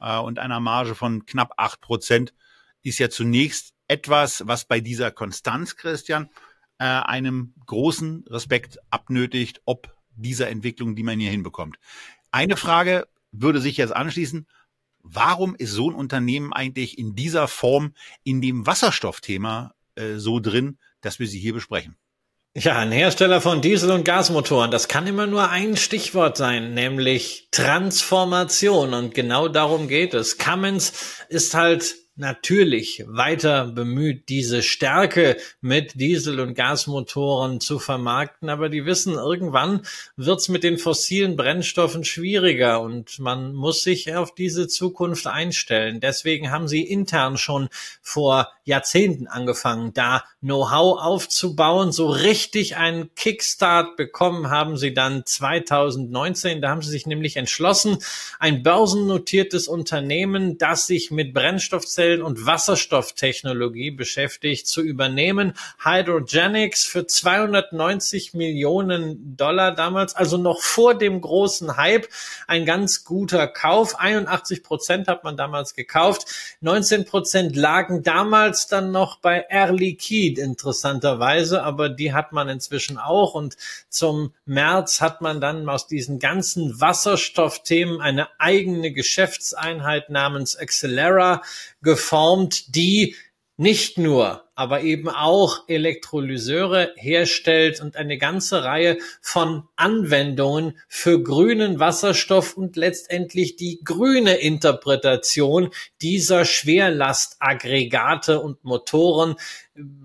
S1: äh, und einer Marge von knapp acht Prozent ist ja zunächst etwas, was bei dieser Konstanz, Christian, äh, einem großen Respekt abnötigt, ob dieser Entwicklung, die man hier hinbekommt. Eine Frage würde sich jetzt anschließen. Warum ist so ein Unternehmen eigentlich in dieser Form in dem Wasserstoffthema äh, so drin, dass wir sie hier besprechen.
S2: Ja, ein Hersteller von Diesel- und Gasmotoren, das kann immer nur ein Stichwort sein, nämlich Transformation. Und genau darum geht es. Cummins ist halt natürlich weiter bemüht, diese Stärke mit Diesel- und Gasmotoren zu vermarkten, aber die wissen, irgendwann wird's mit den fossilen Brennstoffen schwieriger und man muss sich auf diese Zukunft einstellen. Deswegen haben sie intern schon vor Jahrzehnten angefangen, da Know-how aufzubauen. So richtig einen Kickstart bekommen haben sie dann 2019. Da haben sie sich nämlich entschlossen, ein börsennotiertes Unternehmen, das sich mit Brennstoffzellen Brennstoffzellen- und Wasserstofftechnologie beschäftigt, zu übernehmen. Hydrogenics für 290 Millionen Dollar damals, also noch vor dem großen Hype, ein ganz guter Kauf. 81 Prozent hat man damals gekauft. 19 Prozent lagen damals dann noch bei Air Liquide, interessanterweise, aber die hat man inzwischen auch. Und zum März hat man dann aus diesen ganzen Wasserstoffthemen eine eigene Geschäftseinheit namens Accelera geformt, die nicht nur, aber eben auch Elektrolyseure herstellt und eine ganze Reihe von Anwendungen für grünen Wasserstoff und letztendlich die grüne Interpretation dieser Schwerlastaggregate und Motoren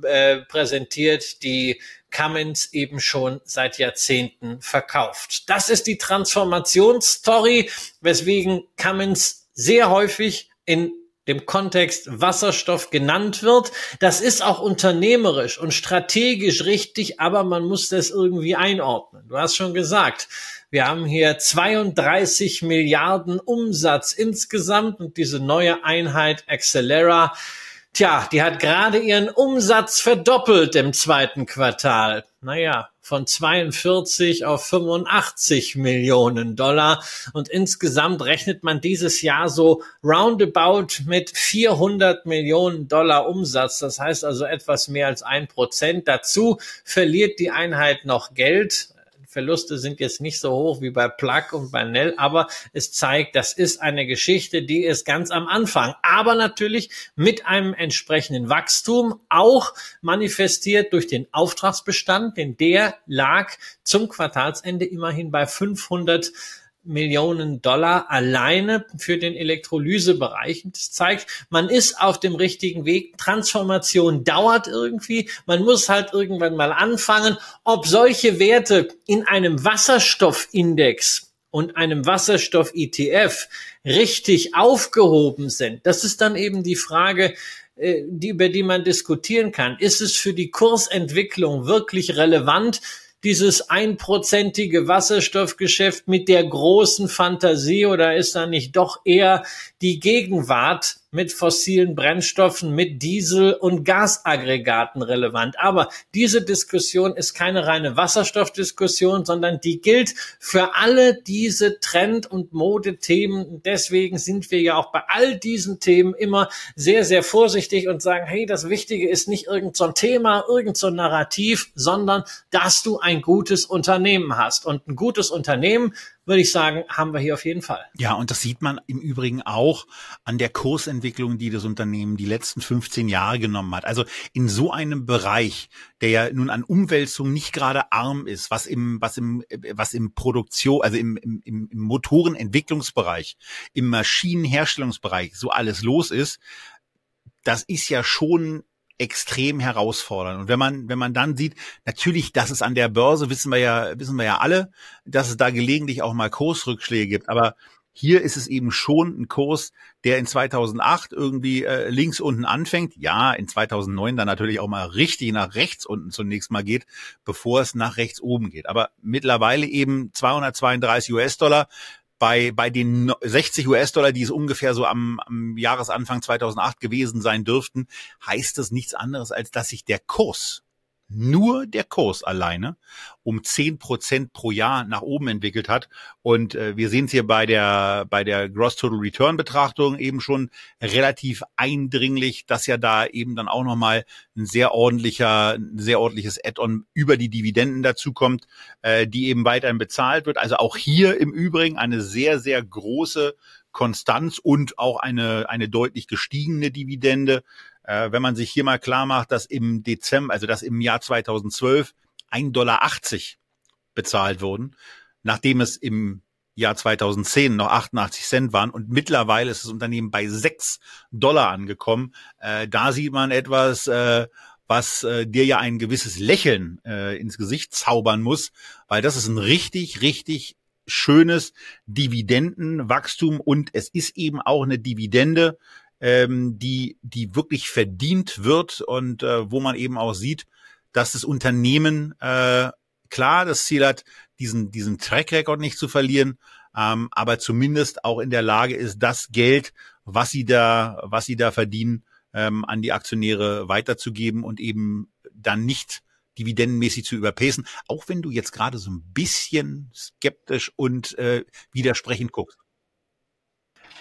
S2: äh, präsentiert, die Cummins eben schon seit Jahrzehnten verkauft. Das ist die Transformationsstory, weswegen Cummins sehr häufig in dem Kontext Wasserstoff genannt wird. Das ist auch unternehmerisch und strategisch richtig, aber man muss das irgendwie einordnen. Du hast schon gesagt, wir haben hier 32 Milliarden Umsatz insgesamt und diese neue Einheit Accelera Tja, die hat gerade ihren Umsatz verdoppelt im zweiten Quartal. Naja, von 42 auf 85 Millionen Dollar. Und insgesamt rechnet man dieses Jahr so roundabout mit 400 Millionen Dollar Umsatz. Das heißt also etwas mehr als ein Prozent. Dazu verliert die Einheit noch Geld. Verluste sind jetzt nicht so hoch wie bei Plug und bei Nell, aber es zeigt, das ist eine Geschichte, die ist ganz am Anfang, aber natürlich mit einem entsprechenden Wachstum, auch manifestiert durch den Auftragsbestand, denn der lag zum Quartalsende immerhin bei 500 Millionen Dollar alleine für den Elektrolysebereich. Das zeigt, man ist auf dem richtigen Weg. Transformation dauert irgendwie. Man muss halt irgendwann mal anfangen. Ob solche Werte in einem Wasserstoffindex und einem Wasserstoff-ETF richtig aufgehoben sind, das ist dann eben die Frage, äh, die, über die man diskutieren kann. Ist es für die Kursentwicklung wirklich relevant? Dieses einprozentige Wasserstoffgeschäft mit der großen Fantasie oder ist da nicht doch eher die Gegenwart mit fossilen Brennstoffen, mit Diesel- und Gasaggregaten relevant. Aber diese Diskussion ist keine reine Wasserstoffdiskussion, sondern die gilt für alle diese Trend- und Modethemen. Deswegen sind wir ja auch bei all diesen Themen immer sehr, sehr vorsichtig und sagen, hey, das Wichtige ist nicht irgendein so Thema, irgendein so Narrativ, sondern dass du ein gutes Unternehmen hast. Und ein gutes Unternehmen würde ich sagen, haben wir hier auf jeden Fall.
S1: Ja, und das sieht man im Übrigen auch an der Kursentwicklung, die das Unternehmen die letzten 15 Jahre genommen hat. Also in so einem Bereich, der ja nun an Umwälzung nicht gerade arm ist, was im, was im, was im Produktion, also im, im, im Motorenentwicklungsbereich, im Maschinenherstellungsbereich so alles los ist, das ist ja schon extrem herausfordernd. Und wenn man, wenn man dann sieht, natürlich, dass es an der Börse, wissen wir ja, wissen wir ja alle, dass es da gelegentlich auch mal Kursrückschläge gibt. Aber hier ist es eben schon ein Kurs, der in 2008 irgendwie äh, links unten anfängt. Ja, in 2009 dann natürlich auch mal richtig nach rechts unten zunächst mal geht, bevor es nach rechts oben geht. Aber mittlerweile eben 232 US-Dollar bei, bei den 60 US-Dollar, die es ungefähr so am, am Jahresanfang 2008 gewesen sein dürften, heißt das nichts anderes, als dass sich der Kurs nur der Kurs alleine um zehn Prozent pro Jahr nach oben entwickelt hat. Und äh, wir sehen es hier bei der, bei der Gross Total Return Betrachtung eben schon relativ eindringlich, dass ja da eben dann auch nochmal ein sehr ordentlicher, ein sehr ordentliches Add-on über die Dividenden dazukommt, äh, die eben weiterhin bezahlt wird. Also auch hier im Übrigen eine sehr, sehr große Konstanz und auch eine, eine deutlich gestiegene Dividende Äh, wenn man sich hier mal klar macht, dass im Dezember, also dass im Jahr 2012 1,80 Dollar bezahlt wurden, nachdem es im Jahr 2010 noch 88 Cent waren und mittlerweile ist das Unternehmen bei 6 Dollar angekommen. Äh, da sieht man etwas, äh, was äh, dir ja ein gewisses Lächeln äh, ins Gesicht zaubern muss, weil das ist ein richtig, richtig schönes Dividendenwachstum und es ist eben auch eine Dividende, ähm, die, die wirklich verdient wird und äh, wo man eben auch sieht, dass das Unternehmen äh, klar das Ziel hat, diesen, diesen Track Record nicht zu verlieren, ähm, aber zumindest auch in der Lage ist, das Geld, was sie da, was sie da verdienen, ähm, an die Aktionäre weiterzugeben und eben dann nicht dividendenmäßig zu überpacen, auch wenn du jetzt gerade so ein bisschen skeptisch und äh, widersprechend guckst.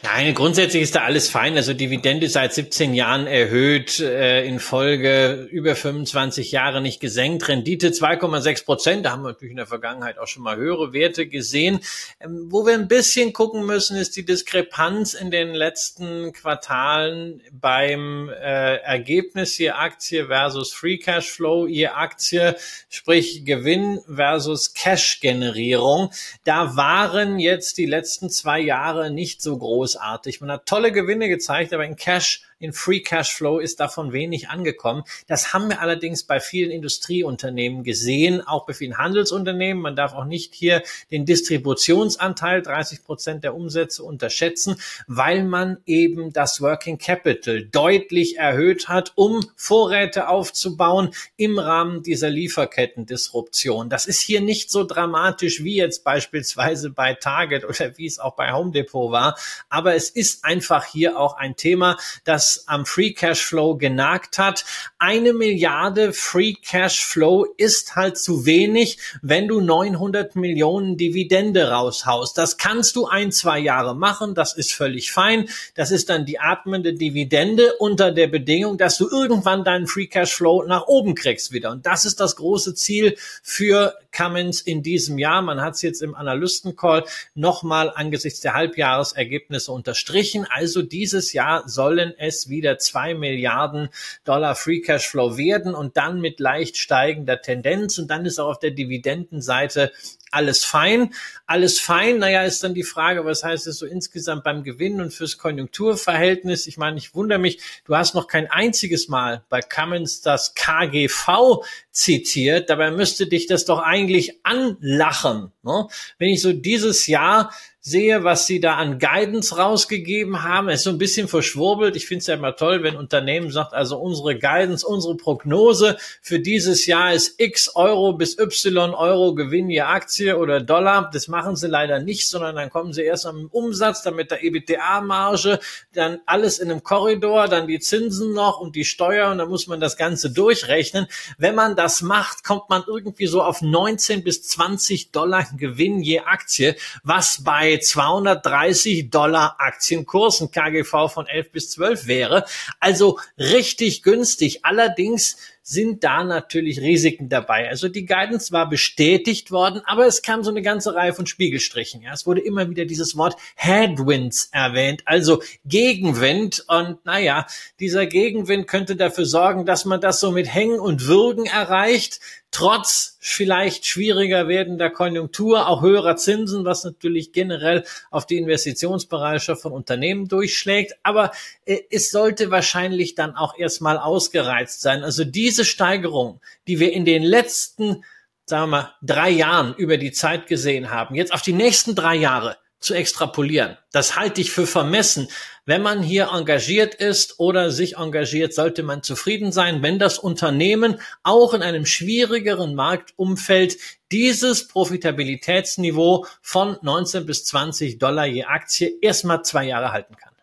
S2: Nein, grundsätzlich ist da alles fein. Also Dividende seit 17 Jahren erhöht, äh, in Folge über 25 Jahre nicht gesenkt. Rendite 2,6 Prozent. Da haben wir natürlich in der Vergangenheit auch schon mal höhere Werte gesehen. Ähm, wo wir ein bisschen gucken müssen, ist die Diskrepanz in den letzten Quartalen beim äh, Ergebnis je Aktie versus Free Cash Flow je Aktie, sprich Gewinn versus Cash-Generierung. Da waren jetzt die letzten zwei Jahre nicht so groß großartig. Man hat tolle Gewinne gezeigt, aber in Cash in Free Cash Flow ist davon wenig angekommen. Das haben wir allerdings bei vielen Industrieunternehmen gesehen, auch bei vielen Handelsunternehmen. Man darf auch nicht hier den Distributionsanteil 30 Prozent der Umsätze unterschätzen, weil man eben das Working Capital deutlich erhöht hat, um Vorräte aufzubauen im Rahmen dieser Lieferkettendisruption. Das ist hier nicht so dramatisch wie jetzt beispielsweise bei Target oder wie es auch bei Home Depot war. Aber es ist einfach hier auch ein Thema, das das am Free Cash Flow genagt hat. Eine Milliarde Free Cash Flow ist halt zu wenig, wenn du 900 Millionen Dividende raushaust. Das kannst du ein, zwei Jahre machen. Das ist völlig fein. Das ist dann die atmende Dividende unter der Bedingung, dass du irgendwann deinen Free Cash Flow nach oben kriegst wieder. Und das ist das große Ziel für Cummins in diesem Jahr. Man hat es jetzt im Analystencall nochmal angesichts der Halbjahresergebnisse unterstrichen. Also dieses Jahr sollen es es wieder zwei Milliarden Dollar Free Cashflow werden und dann mit leicht steigender Tendenz. Und dann ist auch auf der Dividendenseite alles fein. Alles fein, naja, ist dann die Frage, was heißt es so insgesamt beim Gewinn und fürs Konjunkturverhältnis? Ich meine, ich wundere mich, du hast noch kein einziges Mal bei Cummins das KGV zitiert. Dabei müsste dich das doch eigentlich anlachen. Ne? Wenn ich so dieses Jahr sehe, was sie da an Guidance rausgegeben haben. Ist so ein bisschen verschwurbelt. Ich finde es ja immer toll, wenn Unternehmen sagt, also unsere Guidance, unsere Prognose für dieses Jahr ist X Euro bis Y Euro Gewinn je Aktie oder Dollar. Das machen sie leider nicht, sondern dann kommen sie erst am Umsatz, dann mit der EBITDA-Marge, dann alles in einem Korridor, dann die Zinsen noch und die Steuer und dann muss man das Ganze durchrechnen. Wenn man das macht, kommt man irgendwie so auf 19 bis 20 Dollar Gewinn je Aktie, was bei 230 Dollar Aktienkurs, KGV von 11 bis 12 wäre. Also richtig günstig. Allerdings sind da natürlich Risiken dabei. Also die Guidance war bestätigt worden, aber es kam so eine ganze Reihe von Spiegelstrichen. Ja, es wurde immer wieder dieses Wort Headwinds erwähnt, also Gegenwind. Und naja, dieser Gegenwind könnte dafür sorgen, dass man das so mit Hängen und Würgen erreicht trotz vielleicht schwieriger werdender Konjunktur, auch höherer Zinsen, was natürlich generell auf die Investitionsbereitschaft von Unternehmen durchschlägt. Aber äh, es sollte wahrscheinlich dann auch erstmal ausgereizt sein. Also diese Steigerung, die wir in den letzten, sagen wir mal, drei Jahren über die Zeit gesehen haben, jetzt auf die nächsten drei Jahre, zu extrapolieren. Das halte ich für vermessen. Wenn man hier engagiert ist oder sich engagiert, sollte man zufrieden sein, wenn das Unternehmen auch in einem schwierigeren Marktumfeld dieses Profitabilitätsniveau von 19 bis 20 Dollar je Aktie erstmal zwei Jahre halten kann.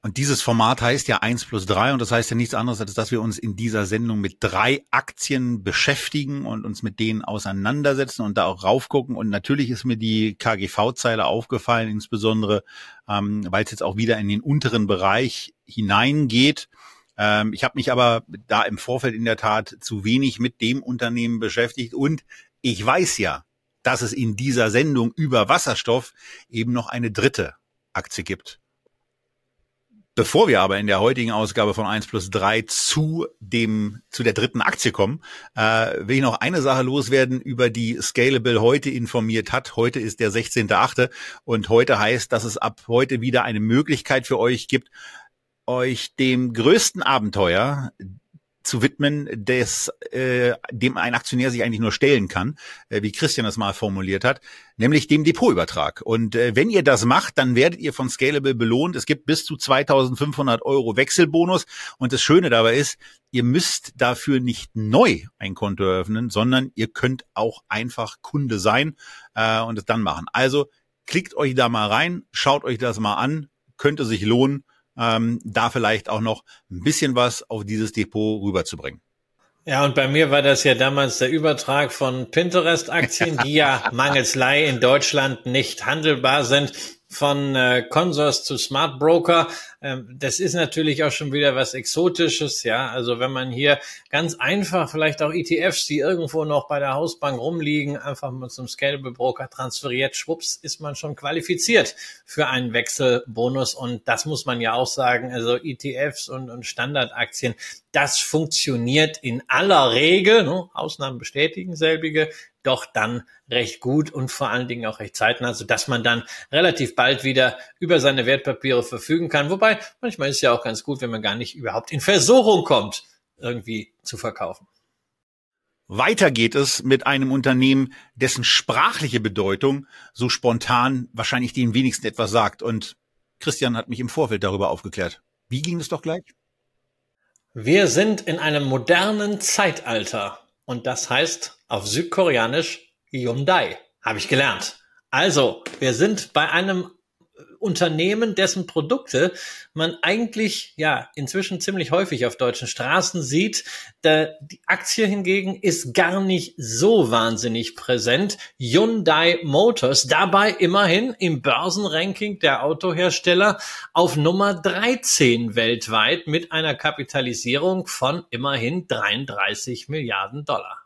S1: Und dieses Format heißt ja eins plus drei und das heißt ja nichts anderes, als dass wir uns in dieser Sendung mit drei Aktien beschäftigen und uns mit denen auseinandersetzen und da auch raufgucken. Und natürlich ist mir die KGV-Zeile aufgefallen, insbesondere ähm, weil es jetzt auch wieder in den unteren Bereich hineingeht. Ähm, ich habe mich aber da im Vorfeld in der Tat zu wenig mit dem Unternehmen beschäftigt und ich weiß ja, dass es in dieser Sendung über Wasserstoff eben noch eine dritte Aktie gibt Bevor wir aber in der heutigen Ausgabe von 1 plus 3 zu dem, zu der dritten Aktie kommen, äh, will ich noch eine Sache loswerden, über die Scalable heute informiert hat. Heute ist der 16.8. und heute heißt, dass es ab heute wieder eine Möglichkeit für euch gibt, euch dem größten Abenteuer zu widmen, des, äh, dem ein Aktionär sich eigentlich nur stellen kann, äh, wie Christian das mal formuliert hat, nämlich dem Depotübertrag. Und äh, wenn ihr das macht, dann werdet ihr von Scalable belohnt. Es gibt bis zu 2500 Euro Wechselbonus. Und das Schöne dabei ist, ihr müsst dafür nicht neu ein Konto eröffnen, sondern ihr könnt auch einfach Kunde sein äh, und es dann machen. Also klickt euch da mal rein, schaut euch das mal an, könnte sich lohnen ähm, da vielleicht auch noch ein bisschen was auf dieses Depot rüberzubringen.
S2: Ja, und bei mir war das ja damals der Übertrag von Pinterest-Aktien, die ja *laughs* mangelslei in Deutschland nicht handelbar sind von äh, Consors zu Smart Broker. Ähm, das ist natürlich auch schon wieder was Exotisches, ja. Also wenn man hier ganz einfach vielleicht auch ETFs, die irgendwo noch bei der Hausbank rumliegen, einfach mal zum Scalable Broker transferiert, schwupps, ist man schon qualifiziert für einen Wechselbonus. Und das muss man ja auch sagen. Also ETFs und, und Standardaktien, das funktioniert in aller Regel, ne, Ausnahmen bestätigen selbige, doch dann recht gut und vor allen Dingen auch recht zeitnah, so dass man dann relativ bald wieder über seine Wertpapiere verfügen kann. Wobei manchmal ist es ja auch ganz gut, wenn man gar nicht überhaupt in Versuchung kommt, irgendwie zu verkaufen.
S1: Weiter geht es mit einem Unternehmen, dessen sprachliche Bedeutung so spontan wahrscheinlich den wenigsten etwas sagt. Und Christian hat mich im Vorfeld darüber aufgeklärt. Wie ging es doch gleich?
S2: Wir sind in einem modernen Zeitalter. Und das heißt auf Südkoreanisch Hyundai. Habe ich gelernt. Also, wir sind bei einem Unternehmen, dessen Produkte man eigentlich ja inzwischen ziemlich häufig auf deutschen Straßen sieht. Der, die Aktie hingegen ist gar nicht so wahnsinnig präsent. Hyundai Motors dabei immerhin im Börsenranking der Autohersteller auf Nummer 13 weltweit mit einer Kapitalisierung von immerhin 33 Milliarden Dollar.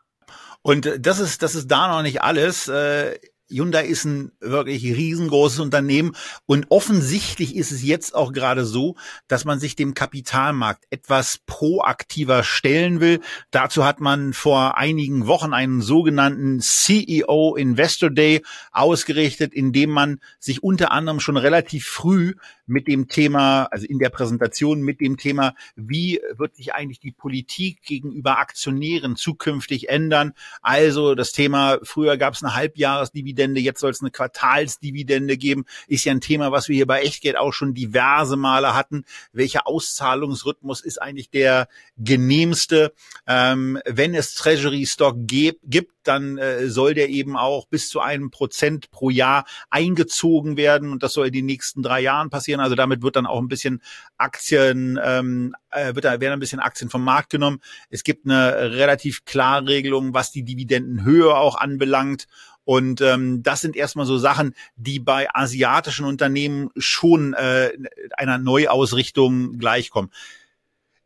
S1: Und das ist, das ist da noch nicht alles. Äh Hyundai ist ein wirklich riesengroßes Unternehmen und offensichtlich ist es jetzt auch gerade so, dass man sich dem Kapitalmarkt etwas proaktiver stellen will. Dazu hat man vor einigen Wochen einen sogenannten CEO Investor Day ausgerichtet, in dem man sich unter anderem schon relativ früh mit dem Thema, also in der Präsentation mit dem Thema, wie wird sich eigentlich die Politik gegenüber Aktionären zukünftig ändern. Also das Thema, früher gab es eine Halbjahresdividende, jetzt soll es eine Quartalsdividende geben, ist ja ein Thema, was wir hier bei Echtgeld auch schon diverse Male hatten. Welcher Auszahlungsrhythmus ist eigentlich der genehmste? Ähm, wenn es Treasury Stock gibt, dann äh, soll der eben auch bis zu einem Prozent pro Jahr eingezogen werden und das soll in den nächsten drei Jahren passieren. Also damit wird dann auch ein bisschen Aktien, ähm, äh, wird da werden ein bisschen Aktien vom Markt genommen. Es gibt eine relativ klare Regelung, was die Dividendenhöhe auch anbelangt. Und ähm, das sind erstmal so Sachen, die bei asiatischen Unternehmen schon äh, einer Neuausrichtung gleichkommen.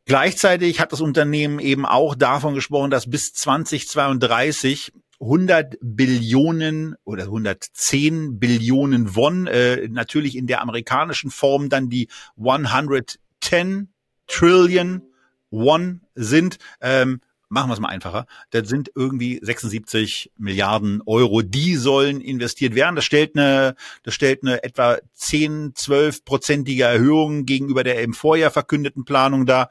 S1: Gleichzeitig hat das Unternehmen eben auch davon gesprochen, dass bis 2032 100 Billionen oder 110 Billionen Won, äh, natürlich in der amerikanischen Form dann die 110 Trillion Won sind. Ähm, machen wir es mal einfacher. Das sind irgendwie 76 Milliarden Euro, die sollen investiert werden. Das stellt eine, das stellt eine etwa 10, 12 prozentige Erhöhung gegenüber der im Vorjahr verkündeten Planung dar.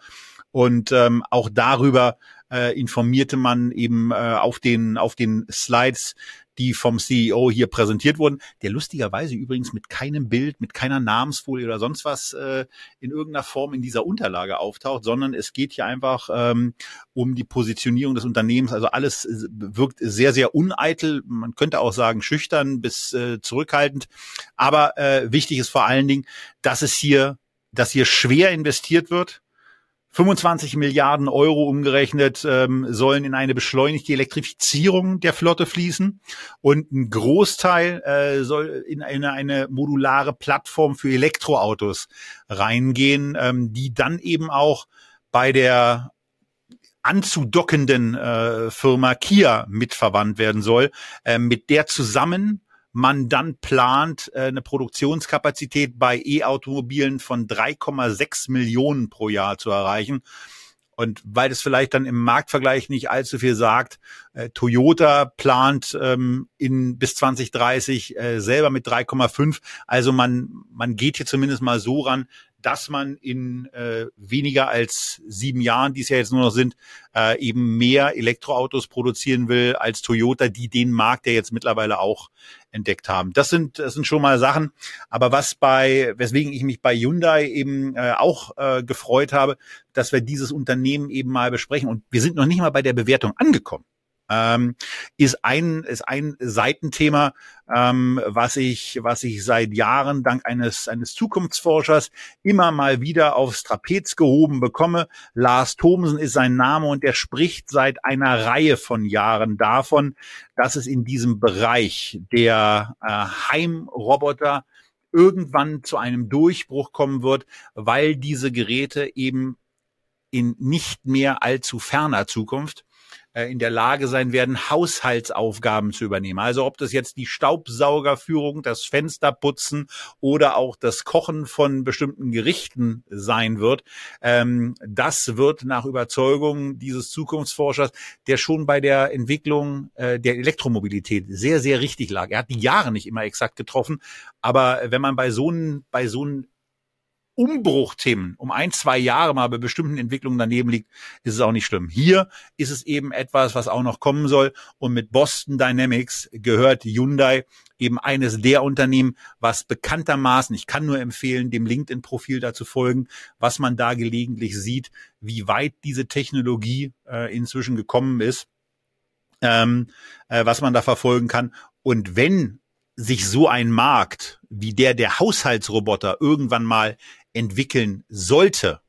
S1: Und ähm, auch darüber äh, informierte man eben äh, auf den auf den Slides, die vom CEO hier präsentiert wurden, der lustigerweise übrigens mit keinem Bild, mit keiner Namensfolie oder sonst was äh, in irgendeiner Form in dieser Unterlage auftaucht, sondern es geht hier einfach ähm, um die Positionierung des Unternehmens. Also alles wirkt sehr, sehr uneitel. Man könnte auch sagen schüchtern bis äh, zurückhaltend. Aber äh, wichtig ist vor allen Dingen, dass es hier, dass hier schwer investiert wird 25 Milliarden Euro umgerechnet ähm, sollen in eine beschleunigte Elektrifizierung der Flotte fließen und ein Großteil äh, soll in eine, eine modulare Plattform für Elektroautos reingehen, ähm, die dann eben auch bei der anzudockenden äh, Firma Kia mitverwandt werden soll. Äh, mit der zusammen man dann plant, äh, eine Produktionskapazität bei E-Automobilen von 3,6 Millionen pro Jahr zu erreichen. Und weil es vielleicht dann im Marktvergleich nicht allzu viel sagt, äh, Toyota plant ähm, in bis 2030 äh, selber mit 3,5. Also man man geht hier zumindest mal so ran, dass man in äh, weniger als sieben Jahren, die es ja jetzt nur noch sind, äh, eben mehr Elektroautos produzieren will als Toyota, die den Markt ja jetzt mittlerweile auch entdeckt haben. Das sind das sind schon mal Sachen. Aber was bei, weswegen ich mich bei Hyundai eben äh, auch äh, gefreut habe, dass wir dieses Unternehmen eben mal besprechen. Und wir sind noch nicht mal bei der Bewertung angekommen ähm, ist ein ist ein Seitenthema, ähm, was ich was ich seit Jahren dank eines eines Zukunftsforschers immer mal wieder aufs Trapez gehoben bekomme. Lars Thomsen ist sein Name und er spricht seit einer Reihe von Jahren davon, dass es in diesem Bereich der äh, Heimroboter irgendwann zu einem Durchbruch kommen wird, weil diese Geräte eben in nicht mehr allzu ferner Zukunft in der Lage sein werden, Haushaltsaufgaben zu übernehmen. Also ob das jetzt die Staubsaugerführung, das Fensterputzen oder auch das Kochen von bestimmten Gerichten sein wird, ähm, das wird nach Überzeugung dieses Zukunftsforschers, der schon bei der Entwicklung äh, der Elektromobilität sehr, sehr richtig lag. Er hat die Jahre nicht immer exakt getroffen, aber wenn man bei so einem, bei so einem Umbruchthemen um ein, zwei Jahre mal bei bestimmten Entwicklungen daneben liegt, ist es auch nicht schlimm. Hier ist es eben etwas, was auch noch kommen soll. Und mit Boston Dynamics gehört Hyundai eben eines der Unternehmen, was bekanntermaßen, ich kann nur empfehlen, dem LinkedIn-Profil dazu folgen, was man da gelegentlich sieht, wie weit diese Technologie äh, inzwischen gekommen ist, ähm, äh, was man da verfolgen kann. Und wenn sich so ein Markt wie der der Haushaltsroboter irgendwann mal entwickeln sollte,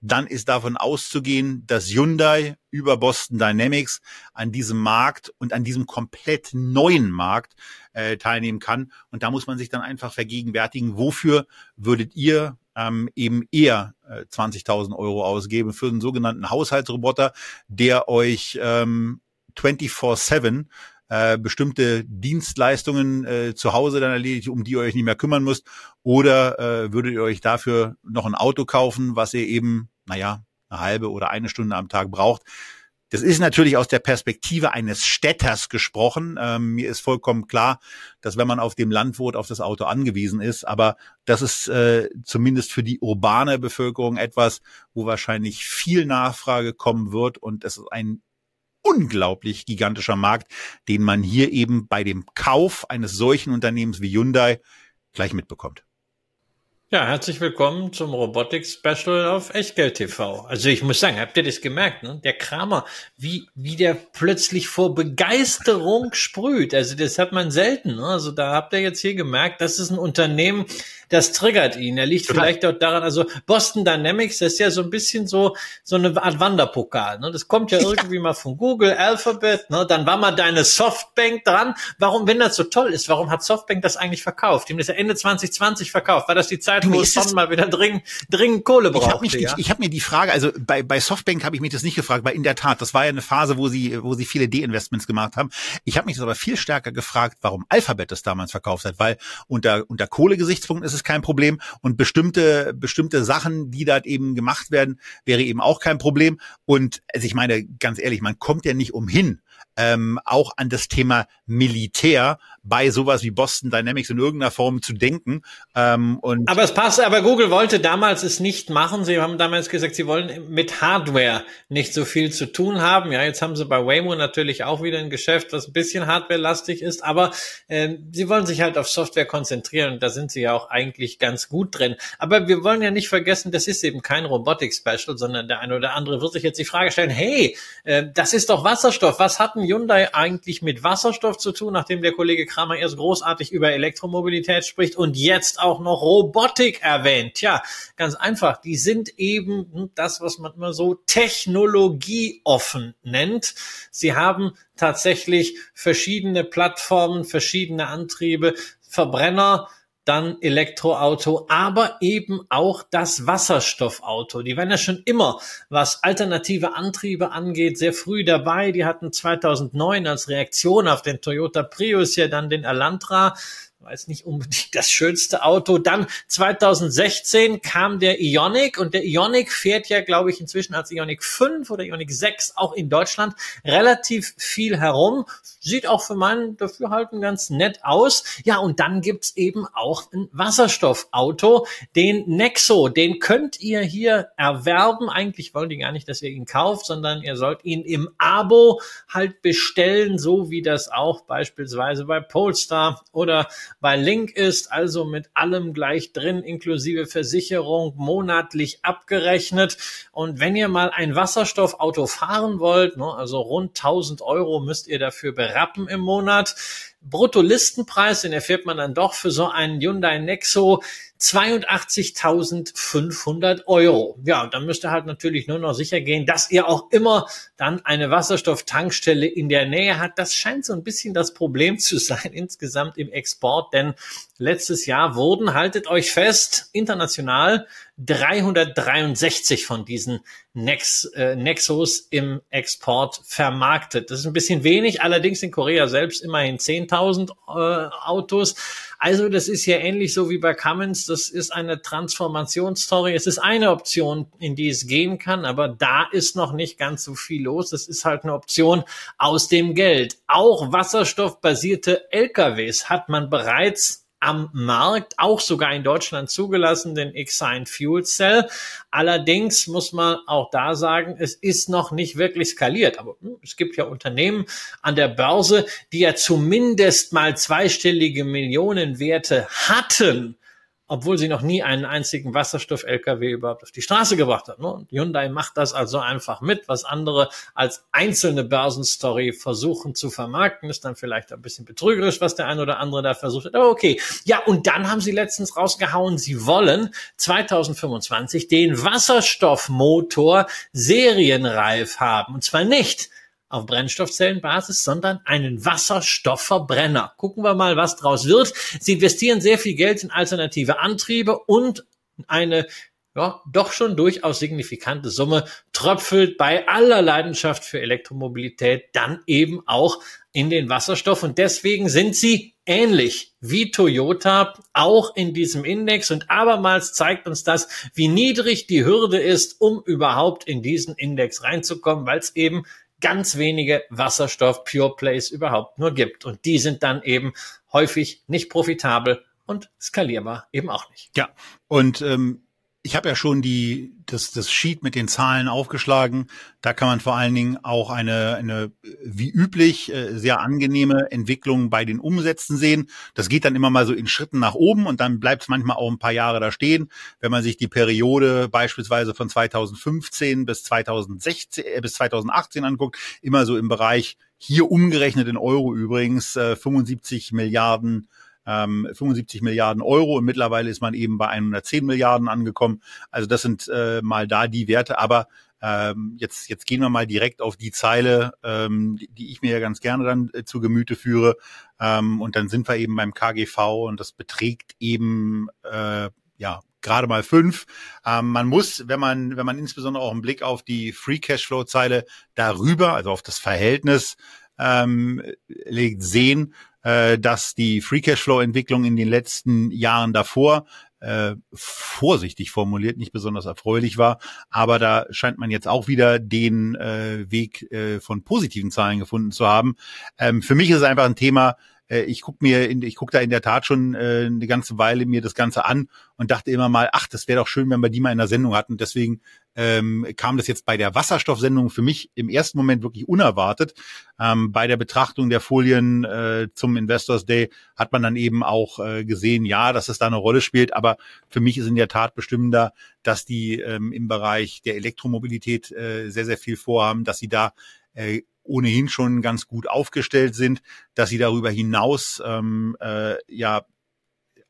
S1: dann ist davon auszugehen, dass Hyundai über Boston Dynamics an diesem Markt und an diesem komplett neuen Markt äh, teilnehmen kann. Und da muss man sich dann einfach vergegenwärtigen, wofür würdet ihr ähm, eben eher äh, 20.000 Euro ausgeben für einen sogenannten Haushaltsroboter, der euch ähm, 24-7 äh, bestimmte Dienstleistungen äh, zu Hause dann erledigt, um die ihr euch nicht mehr kümmern müsst? Oder äh, würdet ihr euch dafür noch ein Auto kaufen, was ihr eben, naja, eine halbe oder eine Stunde am Tag braucht? Das ist natürlich aus der Perspektive eines Städters gesprochen. Ähm, mir ist vollkommen klar, dass wenn man auf dem Land wohnt, auf das Auto angewiesen ist. Aber das ist äh, zumindest für die urbane Bevölkerung etwas, wo wahrscheinlich viel Nachfrage kommen wird. Und es ist ein unglaublich gigantischer Markt, den man hier eben bei dem Kauf eines solchen Unternehmens wie Hyundai gleich mitbekommt.
S2: Ja, herzlich willkommen zum Robotics Special auf Echtgeld TV. Also ich muss sagen, habt ihr das gemerkt, ne? Der Kramer, wie, wie der plötzlich vor Begeisterung sprüht. Also das hat man selten. Ne? Also da habt ihr jetzt hier gemerkt, das ist ein Unternehmen, das triggert ihn. Er liegt Total. vielleicht auch daran, also Boston Dynamics, das ist ja so ein bisschen so, so eine Art Wanderpokal. Ne? Das kommt ja irgendwie ja. mal von Google, Alphabet, ne? dann war mal deine Softbank dran. Warum, wenn das so toll ist, warum hat Softbank das eigentlich verkauft? Haben das ja Ende 2020 verkauft. War das die Zeit, wo es schon mal wieder dringend, dringend Kohle brauchte?
S1: Ich habe ja? ich, ich hab mir die Frage, also bei, bei Softbank habe ich mich das nicht gefragt, weil in der Tat, das war ja eine Phase, wo sie, wo sie viele D-Investments gemacht haben. Ich habe mich das aber viel stärker gefragt, warum Alphabet das damals verkauft hat, weil unter, unter Kohlegesichtspunkten ist es kein Problem und bestimmte, bestimmte Sachen, die dort eben gemacht werden, wäre eben auch kein Problem. Und also ich meine, ganz ehrlich, man kommt ja nicht umhin, ähm, auch an das Thema Militär bei sowas wie Boston Dynamics in irgendeiner Form zu denken.
S2: Ähm, und aber es passt, aber Google wollte damals es nicht machen. Sie haben damals gesagt, sie wollen mit Hardware nicht so viel zu tun haben. Ja, jetzt haben sie bei Waymo natürlich auch wieder ein Geschäft, was ein bisschen hardwarelastig ist, aber äh, sie wollen sich halt auf Software konzentrieren und da sind sie ja auch eigentlich ganz gut drin. Aber wir wollen ja nicht vergessen, das ist eben kein Robotik-Special, sondern der eine oder andere wird sich jetzt die Frage stellen, hey, äh, das ist doch Wasserstoff. Was hat ein Hyundai eigentlich mit Wasserstoff zu tun, nachdem der Kollege Kramer erst großartig über Elektromobilität spricht und jetzt auch noch Robotik erwähnt. Tja, ganz einfach. Die sind eben das, was man immer so technologieoffen nennt. Sie haben tatsächlich verschiedene Plattformen, verschiedene Antriebe, Verbrenner, dann Elektroauto, aber eben auch das Wasserstoffauto. Die waren ja schon immer, was alternative Antriebe angeht, sehr früh dabei. Die hatten 2009 als Reaktion auf den Toyota Prius ja dann den Elantra weiß nicht unbedingt das schönste Auto. Dann 2016 kam der Ionic und der Ionic fährt ja, glaube ich, inzwischen als Ionic 5 oder Ionic 6 auch in Deutschland relativ viel herum. Sieht auch für meinen Dafürhalten ganz nett aus. Ja, und dann gibt's eben auch ein Wasserstoffauto, den Nexo. Den könnt ihr hier erwerben. Eigentlich wollen die gar nicht, dass ihr ihn kauft, sondern ihr sollt ihn im Abo halt bestellen, so wie das auch beispielsweise bei Polestar oder bei Link ist, also mit allem gleich drin, inklusive Versicherung, monatlich abgerechnet. Und wenn ihr mal ein Wasserstoffauto fahren wollt, ne, also rund 1000 Euro müsst ihr dafür berappen im Monat. Bruttolistenpreis, den erfährt man dann doch für so einen Hyundai Nexo 82.500 Euro. Ja, und dann müsst ihr halt natürlich nur noch sicher gehen, dass ihr auch immer dann eine Wasserstofftankstelle in der Nähe hat. Das scheint so ein bisschen das Problem zu sein *laughs* insgesamt im Export, denn letztes Jahr wurden, haltet euch fest, international 363 von diesen Nex, äh, Nexos im Export vermarktet. Das ist ein bisschen wenig, allerdings in Korea selbst immerhin 10.000 äh, Autos. Also das ist ja ähnlich so wie bei Cummins. Das ist eine Transformationsstory. Es ist eine Option, in die es gehen kann, aber da ist noch nicht ganz so viel los. Das ist halt eine Option aus dem Geld. Auch wasserstoffbasierte LKWs hat man bereits am Markt, auch sogar in Deutschland zugelassen, den Exine Fuel Cell. Allerdings muss man auch da sagen, es ist noch nicht wirklich skaliert. Aber hm, es gibt ja Unternehmen an der Börse, die ja zumindest mal zweistellige Millionenwerte hatten obwohl sie noch nie einen einzigen Wasserstoff-LKW überhaupt auf die Straße gebracht hat. Ne? Und Hyundai macht das also einfach mit, was andere als einzelne Börsenstory versuchen zu vermarkten, ist dann vielleicht ein bisschen betrügerisch, was der ein oder andere da versucht hat. Aber okay. Ja, und dann haben sie letztens rausgehauen, sie wollen 2025 den Wasserstoffmotor serienreif haben. Und zwar nicht auf Brennstoffzellenbasis, sondern einen Wasserstoffverbrenner. Gucken wir mal, was draus wird. Sie investieren sehr viel Geld in alternative Antriebe und eine ja, doch schon durchaus signifikante Summe tröpfelt bei aller Leidenschaft für Elektromobilität dann eben auch in den Wasserstoff. Und deswegen sind sie ähnlich wie Toyota auch in diesem Index. Und abermals zeigt uns das, wie niedrig die Hürde ist, um überhaupt in diesen Index reinzukommen, weil es eben ganz wenige Wasserstoff Pure Plays überhaupt nur gibt. Und die sind dann eben häufig nicht profitabel und skalierbar eben auch nicht.
S1: Ja, und ähm, ich habe ja schon die das das Sheet mit den Zahlen aufgeschlagen. Da kann man vor allen Dingen auch eine eine wie üblich äh, sehr angenehme Entwicklung bei den Umsätzen sehen. Das geht dann immer mal so in Schritten nach oben und dann bleibt es manchmal auch ein paar Jahre da stehen. Wenn man sich die Periode beispielsweise von 2015 bis 2016 äh, bis 2018 anguckt, immer so im Bereich hier umgerechnet in Euro übrigens äh, 75 Milliarden ähm, 75 Milliarden Euro und mittlerweile ist man eben bei 110 Milliarden angekommen. Also das sind äh, mal da die Werte, aber ähm, jetzt, jetzt gehen wir mal direkt auf die Zeile, ähm, die, ich mir ja ganz gerne dann äh, zu Gemüte führe. Ähm, und dann sind wir eben beim KGV und das beträgt eben äh, ja gerade mal fünf. Man muss, wenn man, wenn man insbesondere auch einen Blick auf die Free Cashflow Zeile darüber, also auf das Verhältnis ähm, sehen, äh, dass die Free Cashflow Entwicklung in den letzten Jahren davor äh, vorsichtig formuliert nicht besonders erfreulich war, aber da scheint man jetzt auch wieder den äh, Weg äh, von positiven Zahlen gefunden zu haben. Ähm, für mich ist es einfach ein Thema, äh, ich guck mir, in, ich guck da in der Tat schon äh, eine ganze Weile mir das Ganze an und dachte immer mal, ach, das wäre doch schön, wenn wir die mal in der Sendung hatten. Deswegen ähm, kam das jetzt bei der Wasserstoffsendung für mich im ersten Moment wirklich unerwartet. Ähm, bei der Betrachtung der Folien äh, zum Investors Day hat man dann eben auch äh, gesehen, ja, dass es da eine Rolle spielt, aber für mich ist in der Tat bestimmender, dass die ähm, im Bereich der Elektromobilität äh, sehr, sehr viel vorhaben, dass sie da äh, ohnehin schon ganz gut aufgestellt sind, dass sie darüber hinaus ähm, äh, ja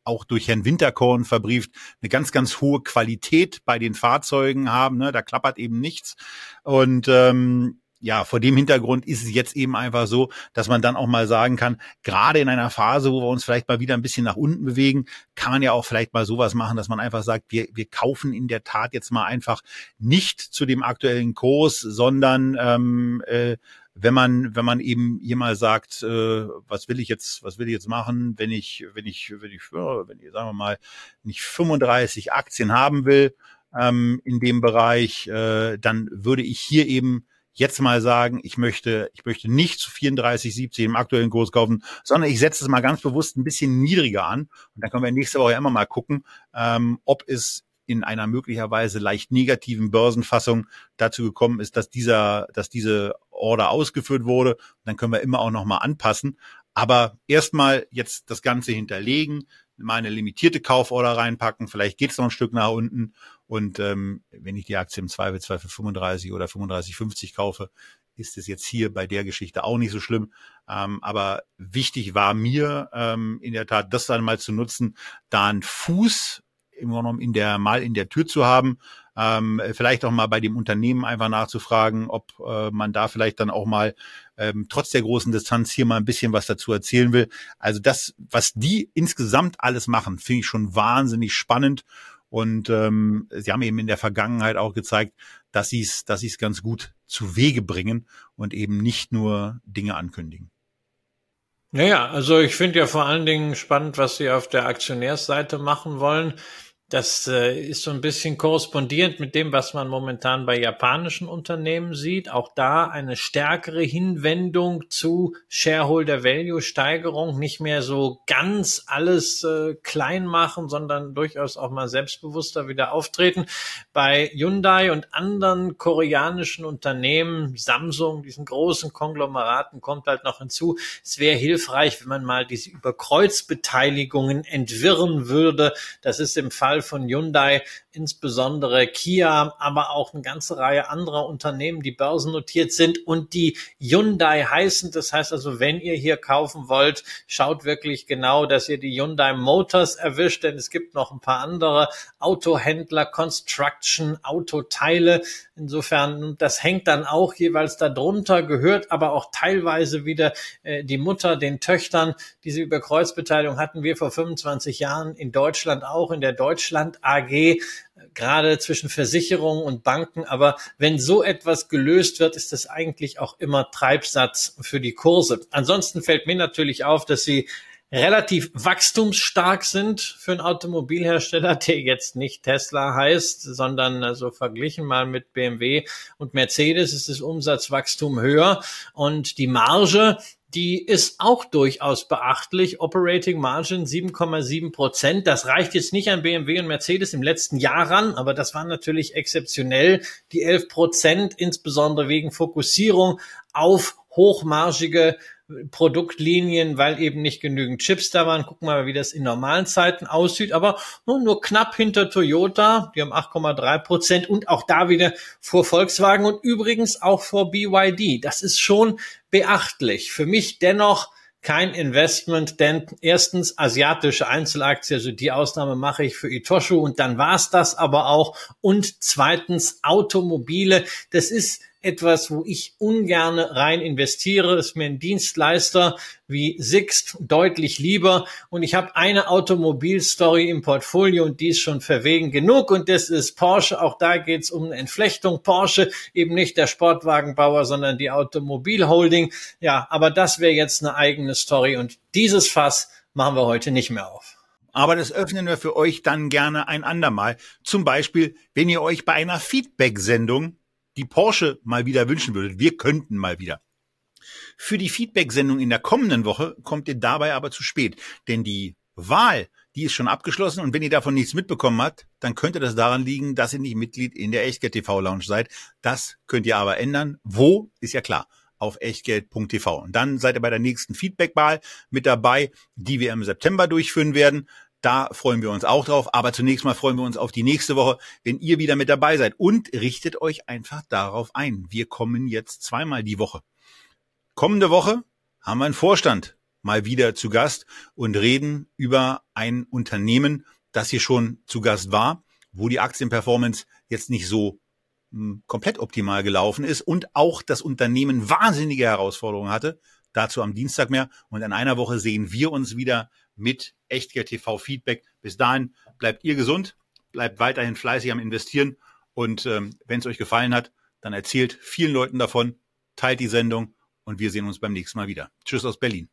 S1: auch durch Herrn Winterkorn verbrieft, eine ganz, ganz hohe Qualität bei den Fahrzeugen haben. Ne? Da klappert eben nichts. Und ähm, ja, vor dem Hintergrund ist es jetzt eben einfach so, dass man dann auch mal sagen kann, gerade in einer Phase, wo wir uns vielleicht mal wieder ein bisschen nach unten bewegen, kann man ja auch vielleicht mal sowas machen, dass man einfach sagt, wir, wir kaufen in der Tat jetzt mal einfach nicht zu dem aktuellen Kurs, sondern ähm, äh, wenn man wenn man eben hier mal sagt, äh, was will ich jetzt was will ich jetzt machen, wenn ich wenn ich wenn ich wenn ich sagen wir mal nicht 35 Aktien haben will ähm, in dem Bereich, äh, dann würde ich hier eben jetzt mal sagen, ich möchte, ich möchte nicht zu 34,70 im aktuellen Kurs kaufen, sondern ich setze es mal ganz bewusst ein bisschen niedriger an. Und dann können wir nächste Woche immer mal gucken, ähm, ob es in einer möglicherweise leicht negativen Börsenfassung dazu gekommen ist, dass dieser, dass diese Order ausgeführt wurde. dann können wir immer auch noch mal anpassen. Aber erstmal jetzt das Ganze hinterlegen, mal eine limitierte Kauforder reinpacken, vielleicht geht es noch ein Stück nach unten und ähm, wenn ich die Aktie im Zweifelsfall für 35 oder 35,50 kaufe, ist es jetzt hier bei der Geschichte auch nicht so schlimm. Ähm, aber wichtig war mir ähm, in der Tat, das dann mal zu nutzen, da einen Fuß im Grunde genommen in der mal in der Tür zu haben, ähm, vielleicht auch mal bei dem Unternehmen einfach nachzufragen, ob äh, man da vielleicht dann auch mal ähm, trotz der großen Distanz hier mal ein bisschen was dazu erzählen will. Also das, was die insgesamt alles machen, finde ich schon wahnsinnig spannend und ähm, sie haben eben in der Vergangenheit auch gezeigt, dass sie es, dass sie es ganz gut zu Wege bringen und eben nicht nur Dinge ankündigen.
S2: Naja, also ich finde ja vor allen Dingen spannend, was Sie auf der Aktionärsseite machen wollen. Das äh, ist so ein bisschen korrespondierend mit dem, was man momentan bei japanischen Unternehmen sieht. Auch da eine stärkere Hinwendung zu Shareholder Value Steigerung, nicht mehr so ganz alles äh, klein machen, sondern durchaus auch mal selbstbewusster wieder auftreten. Bei Hyundai und anderen koreanischen Unternehmen, Samsung, diesen großen Konglomeraten kommt halt noch hinzu. Es wäre hilfreich, wenn man mal diese Überkreuzbeteiligungen entwirren würde. Das ist im Fall Von Hyundai, insbesondere Kia, aber auch eine ganze Reihe anderer Unternehmen, die börsennotiert sind und die Hyundai heißen. Das heißt also, wenn ihr hier kaufen wollt, schaut wirklich genau, dass ihr die Hyundai Motors erwischt, denn es gibt noch ein paar andere Autohändler, Construction, Autoteile. Insofern, das hängt dann auch jeweils darunter, gehört aber auch teilweise wieder äh, die Mutter den Töchtern. Diese Überkreuzbeteiligung hatten wir vor 25 Jahren in Deutschland auch, in der Deutschland AG gerade zwischen Versicherungen und Banken. Aber wenn so etwas gelöst wird, ist das eigentlich auch immer Treibsatz für die Kurse. Ansonsten fällt mir natürlich auf, dass sie relativ wachstumsstark sind für einen Automobilhersteller, der jetzt nicht Tesla heißt, sondern also verglichen mal mit BMW und Mercedes ist das Umsatzwachstum höher und die Marge die ist auch durchaus beachtlich. Operating Margin 7,7 Prozent. Das reicht jetzt nicht an BMW und Mercedes im letzten Jahr ran, aber das war natürlich exzeptionell. Die 11 Prozent, insbesondere wegen Fokussierung auf hochmargige Produktlinien, weil eben nicht genügend Chips da waren. Gucken wir mal, wie das in normalen Zeiten aussieht. Aber nur, nur knapp hinter Toyota. Die haben 8,3 Prozent und auch da wieder vor Volkswagen und übrigens auch vor BYD. Das ist schon beachtlich. Für mich dennoch kein Investment, denn erstens asiatische Einzelaktie, also die Ausnahme mache ich für Itoshu und dann war's das aber auch. Und zweitens Automobile. Das ist etwas, wo ich ungerne rein investiere. Ist mir ein Dienstleister wie Sixt deutlich lieber. Und ich habe eine Automobilstory im Portfolio und die ist schon verwegen genug. Und das ist Porsche. Auch da geht's um eine Entflechtung. Porsche, eben nicht der Sportwagenbauer, sondern die Automobilholding. Ja, aber das wäre jetzt eine eigene Story. Und dieses Fass machen wir heute nicht mehr auf.
S1: Aber das öffnen wir für euch dann gerne ein andermal. Zum Beispiel, wenn ihr euch bei einer Feedback-Sendung die Porsche mal wieder wünschen würdet. Wir könnten mal wieder. Für die Feedback-Sendung in der kommenden Woche kommt ihr dabei aber zu spät, denn die Wahl, die ist schon abgeschlossen und wenn ihr davon nichts mitbekommen habt, dann könnte das daran liegen, dass ihr nicht Mitglied in der Echtgeld TV Lounge seid. Das könnt ihr aber ändern. Wo? Ist ja klar. Auf echtgeld.tv. Und dann seid ihr bei der nächsten Feedback-Wahl mit dabei, die wir im September durchführen werden. Da freuen wir uns auch drauf. Aber zunächst mal freuen wir uns auf die nächste Woche, wenn ihr wieder mit dabei seid. Und richtet euch einfach darauf ein. Wir kommen jetzt zweimal die Woche. Kommende Woche haben wir einen Vorstand mal wieder zu Gast und reden über ein Unternehmen, das hier schon zu Gast war, wo die Aktienperformance jetzt nicht so hm, komplett optimal gelaufen ist und auch das Unternehmen wahnsinnige Herausforderungen hatte. Dazu am Dienstag mehr. Und in einer Woche sehen wir uns wieder mit Echtgeld TV Feedback. Bis dahin bleibt ihr gesund, bleibt weiterhin fleißig am Investieren und ähm, wenn es euch gefallen hat, dann erzählt vielen Leuten davon, teilt die Sendung und wir sehen uns beim nächsten Mal wieder. Tschüss aus Berlin.